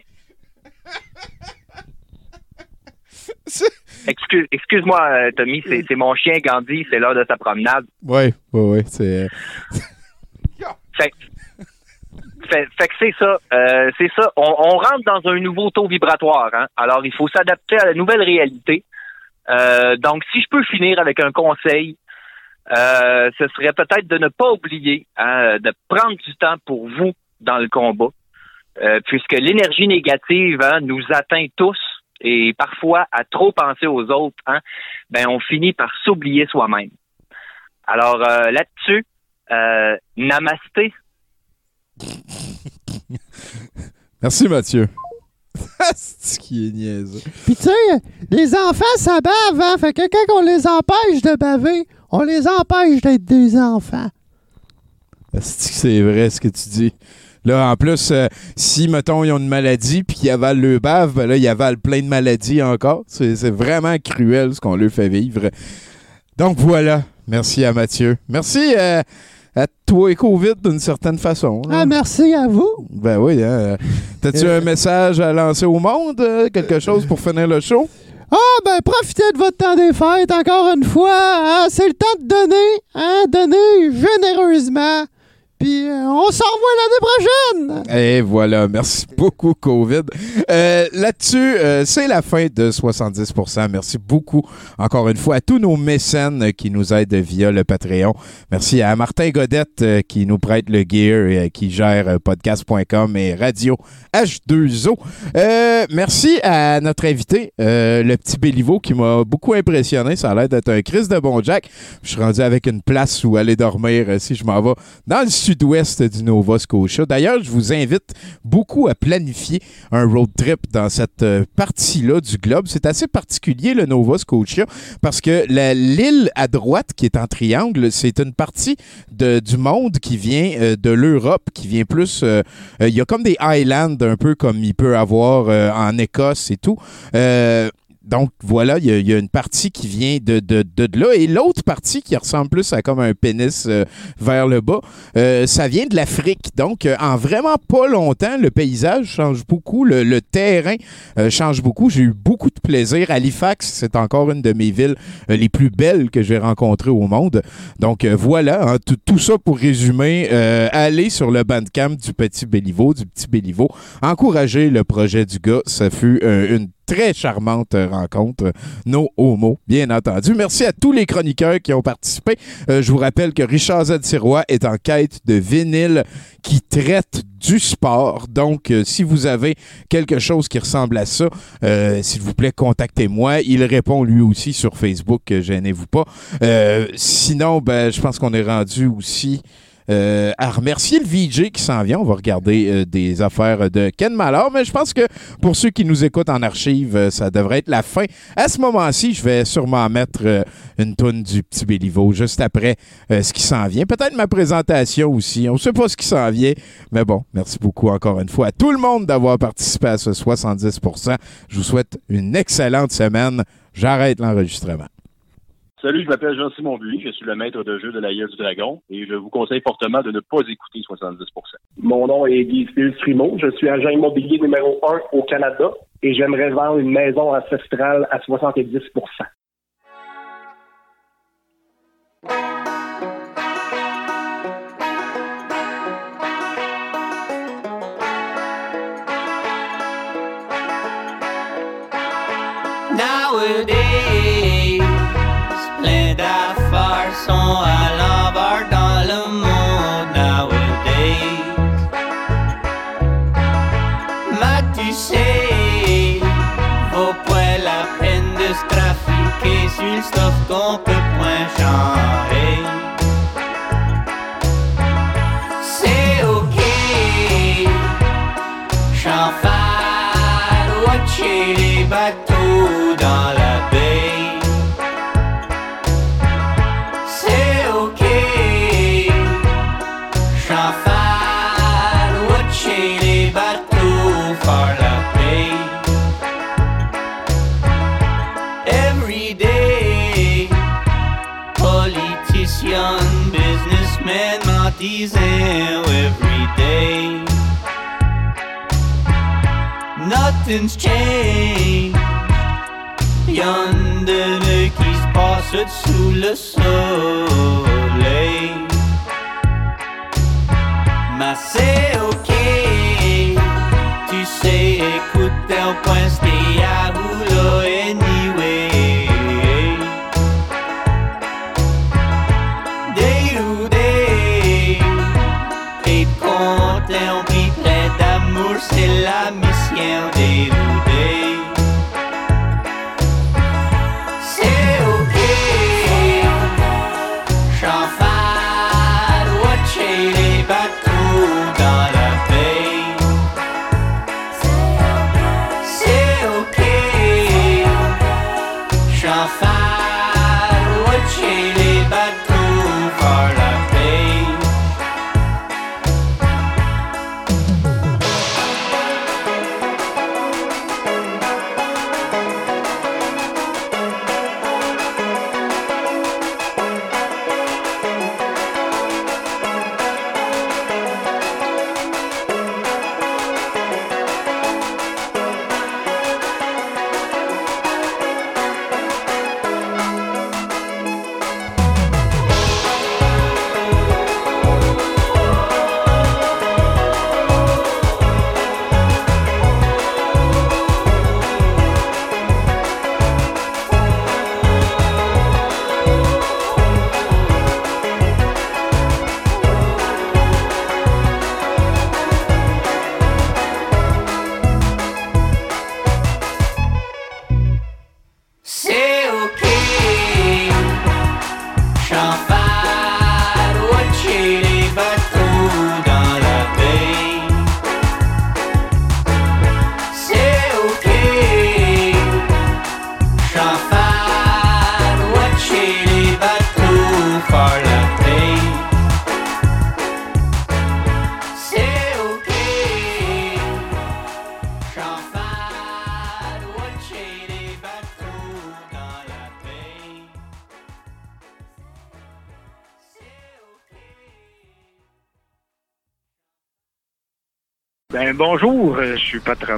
Excuse, excuse-moi, euh, Tommy, c'est, mon chien, Gandhi, c'est l'heure de sa promenade. Ouais, ouais, ouais. C'est. euh, Fait, fait, que c'est ça. euh, c'est ça. On, on rentre dans un nouveau taux vibratoire. Hein? Alors, il faut s'adapter à la nouvelle réalité. Euh, donc, si je peux finir avec un conseil, euh, ce serait peut-être de ne pas oublier hein, de prendre du temps pour vous dans le combat, euh, puisque l'énergie négative hein, nous atteint tous et parfois à trop penser aux autres, hein, ben on finit par s'oublier soi-même. Alors euh, là-dessus, euh, namasté. Merci, Mathieu. c'est qui est niaiseux. Puis tu sais, les enfants, ça bave, hein? Fait que quand on les empêche de baver, on les empêche d'être des enfants. C'est vrai ce que tu dis. Là, en plus, euh, si, mettons, ils ont une maladie puis qu'ils avalent le bave, ben là, ils avalent plein de maladies encore. C'est c'est vraiment cruel ce qu'on leur fait vivre. Donc voilà. Merci à Mathieu. Merci euh, à toi et Covid d'une certaine façon. Ah, merci à vous. Ben oui. Hein. T'as-tu Euh. un message à lancer au monde? euh, quelque chose pour finir le show? Ah, ben, profitez de votre temps des fêtes encore une fois. hein. C'est le temps de donner, hein? Donner généreusement. Puis, euh, on s'en revoit l'année prochaine! Et voilà, merci beaucoup, COVID. Euh, Là-dessus, euh, c'est la fin de 70% Merci beaucoup, encore une fois, à tous nos mécènes qui nous aident via le Patreon. Merci à Martin Godette qui nous prête le gear et qui gère podcast.com et radio H2O. Euh, merci à notre invité, le petit Béliveau, qui m'a beaucoup impressionné. Ça a l'air d'être un Chris de bon Jack. Je suis rendu avec une place où aller dormir si je m'en vais dans le sud-ouest du Nova Scotia. D'ailleurs, je vous invite beaucoup à planifier un road trip dans cette euh, partie-là du globe. C'est assez particulier, le Nova Scotia, parce que l'île à droite, qui est en triangle, c'est une partie de- du monde qui vient euh, de l'Europe, qui vient plus... euh, Il y a comme des islands, un peu comme il peut avoir en Écosse et tout. Donc voilà, il y, a- une partie qui vient de, de, là et l'autre partie qui ressemble plus à comme un pénis euh, vers le bas, euh, ça vient de l'Afrique. Donc euh, en vraiment pas longtemps, le paysage change beaucoup, le, terrain change beaucoup. J'ai eu beaucoup de plaisir. Halifax, c'est encore une de mes villes les plus belles que j'ai rencontrées au monde. Donc voilà, hein, tout, ça pour résumer. Allez sur le bandcamp du Petit Béliveau, du Petit Béliveau. Encouragez le projet du gars. Ça fut une très charmante rencontre. No homo, bien entendu. Merci à tous les chroniqueurs qui ont participé. Euh, je vous rappelle que Richard Z. Est en quête de vinyle qui traite du sport. Donc, euh, si vous avez quelque chose qui ressemble à ça, euh, s'il vous plaît, contactez-moi. Il répond lui aussi sur Facebook, gênez-vous pas. Sinon, ben, je pense qu'on est rendu aussi euh, à remercier le VJ qui s'en vient. On va regarder euh, des affaires de Ken Mallard, mais je pense que pour ceux qui nous écoutent en archive, euh, ça devrait être la fin. À ce moment-ci, je vais sûrement mettre euh, une toune du petit Béliveau juste après euh, ce qui s'en vient. Peut-être ma présentation aussi. On ne sait pas ce qui s'en vient, mais bon, merci beaucoup encore une fois à tout le monde d'avoir participé à ce 70% Je vous souhaite une excellente semaine. J'arrête l'enregistrement. Salut, je m'appelle Jean-Simon Buis, je suis le maître de jeu de la Gueule du Dragon et je vous conseille fortement de ne pas écouter 70% Mon nom est Guy Frimo. Je suis agent immobilier numéro 1 au Canada et j'aimerais vendre une maison ancestrale à 70 Nowadays, plein d'affaires sont à l'envers Nothing's changed. Y'en de qui se passe sous le soleil. Mais c'est ok. Tu sais, écoute, au point,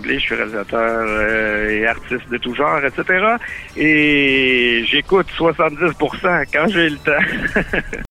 Je suis réalisateur euh, et artiste de tout genre, etc. Et j'écoute 70% quand j'ai le temps.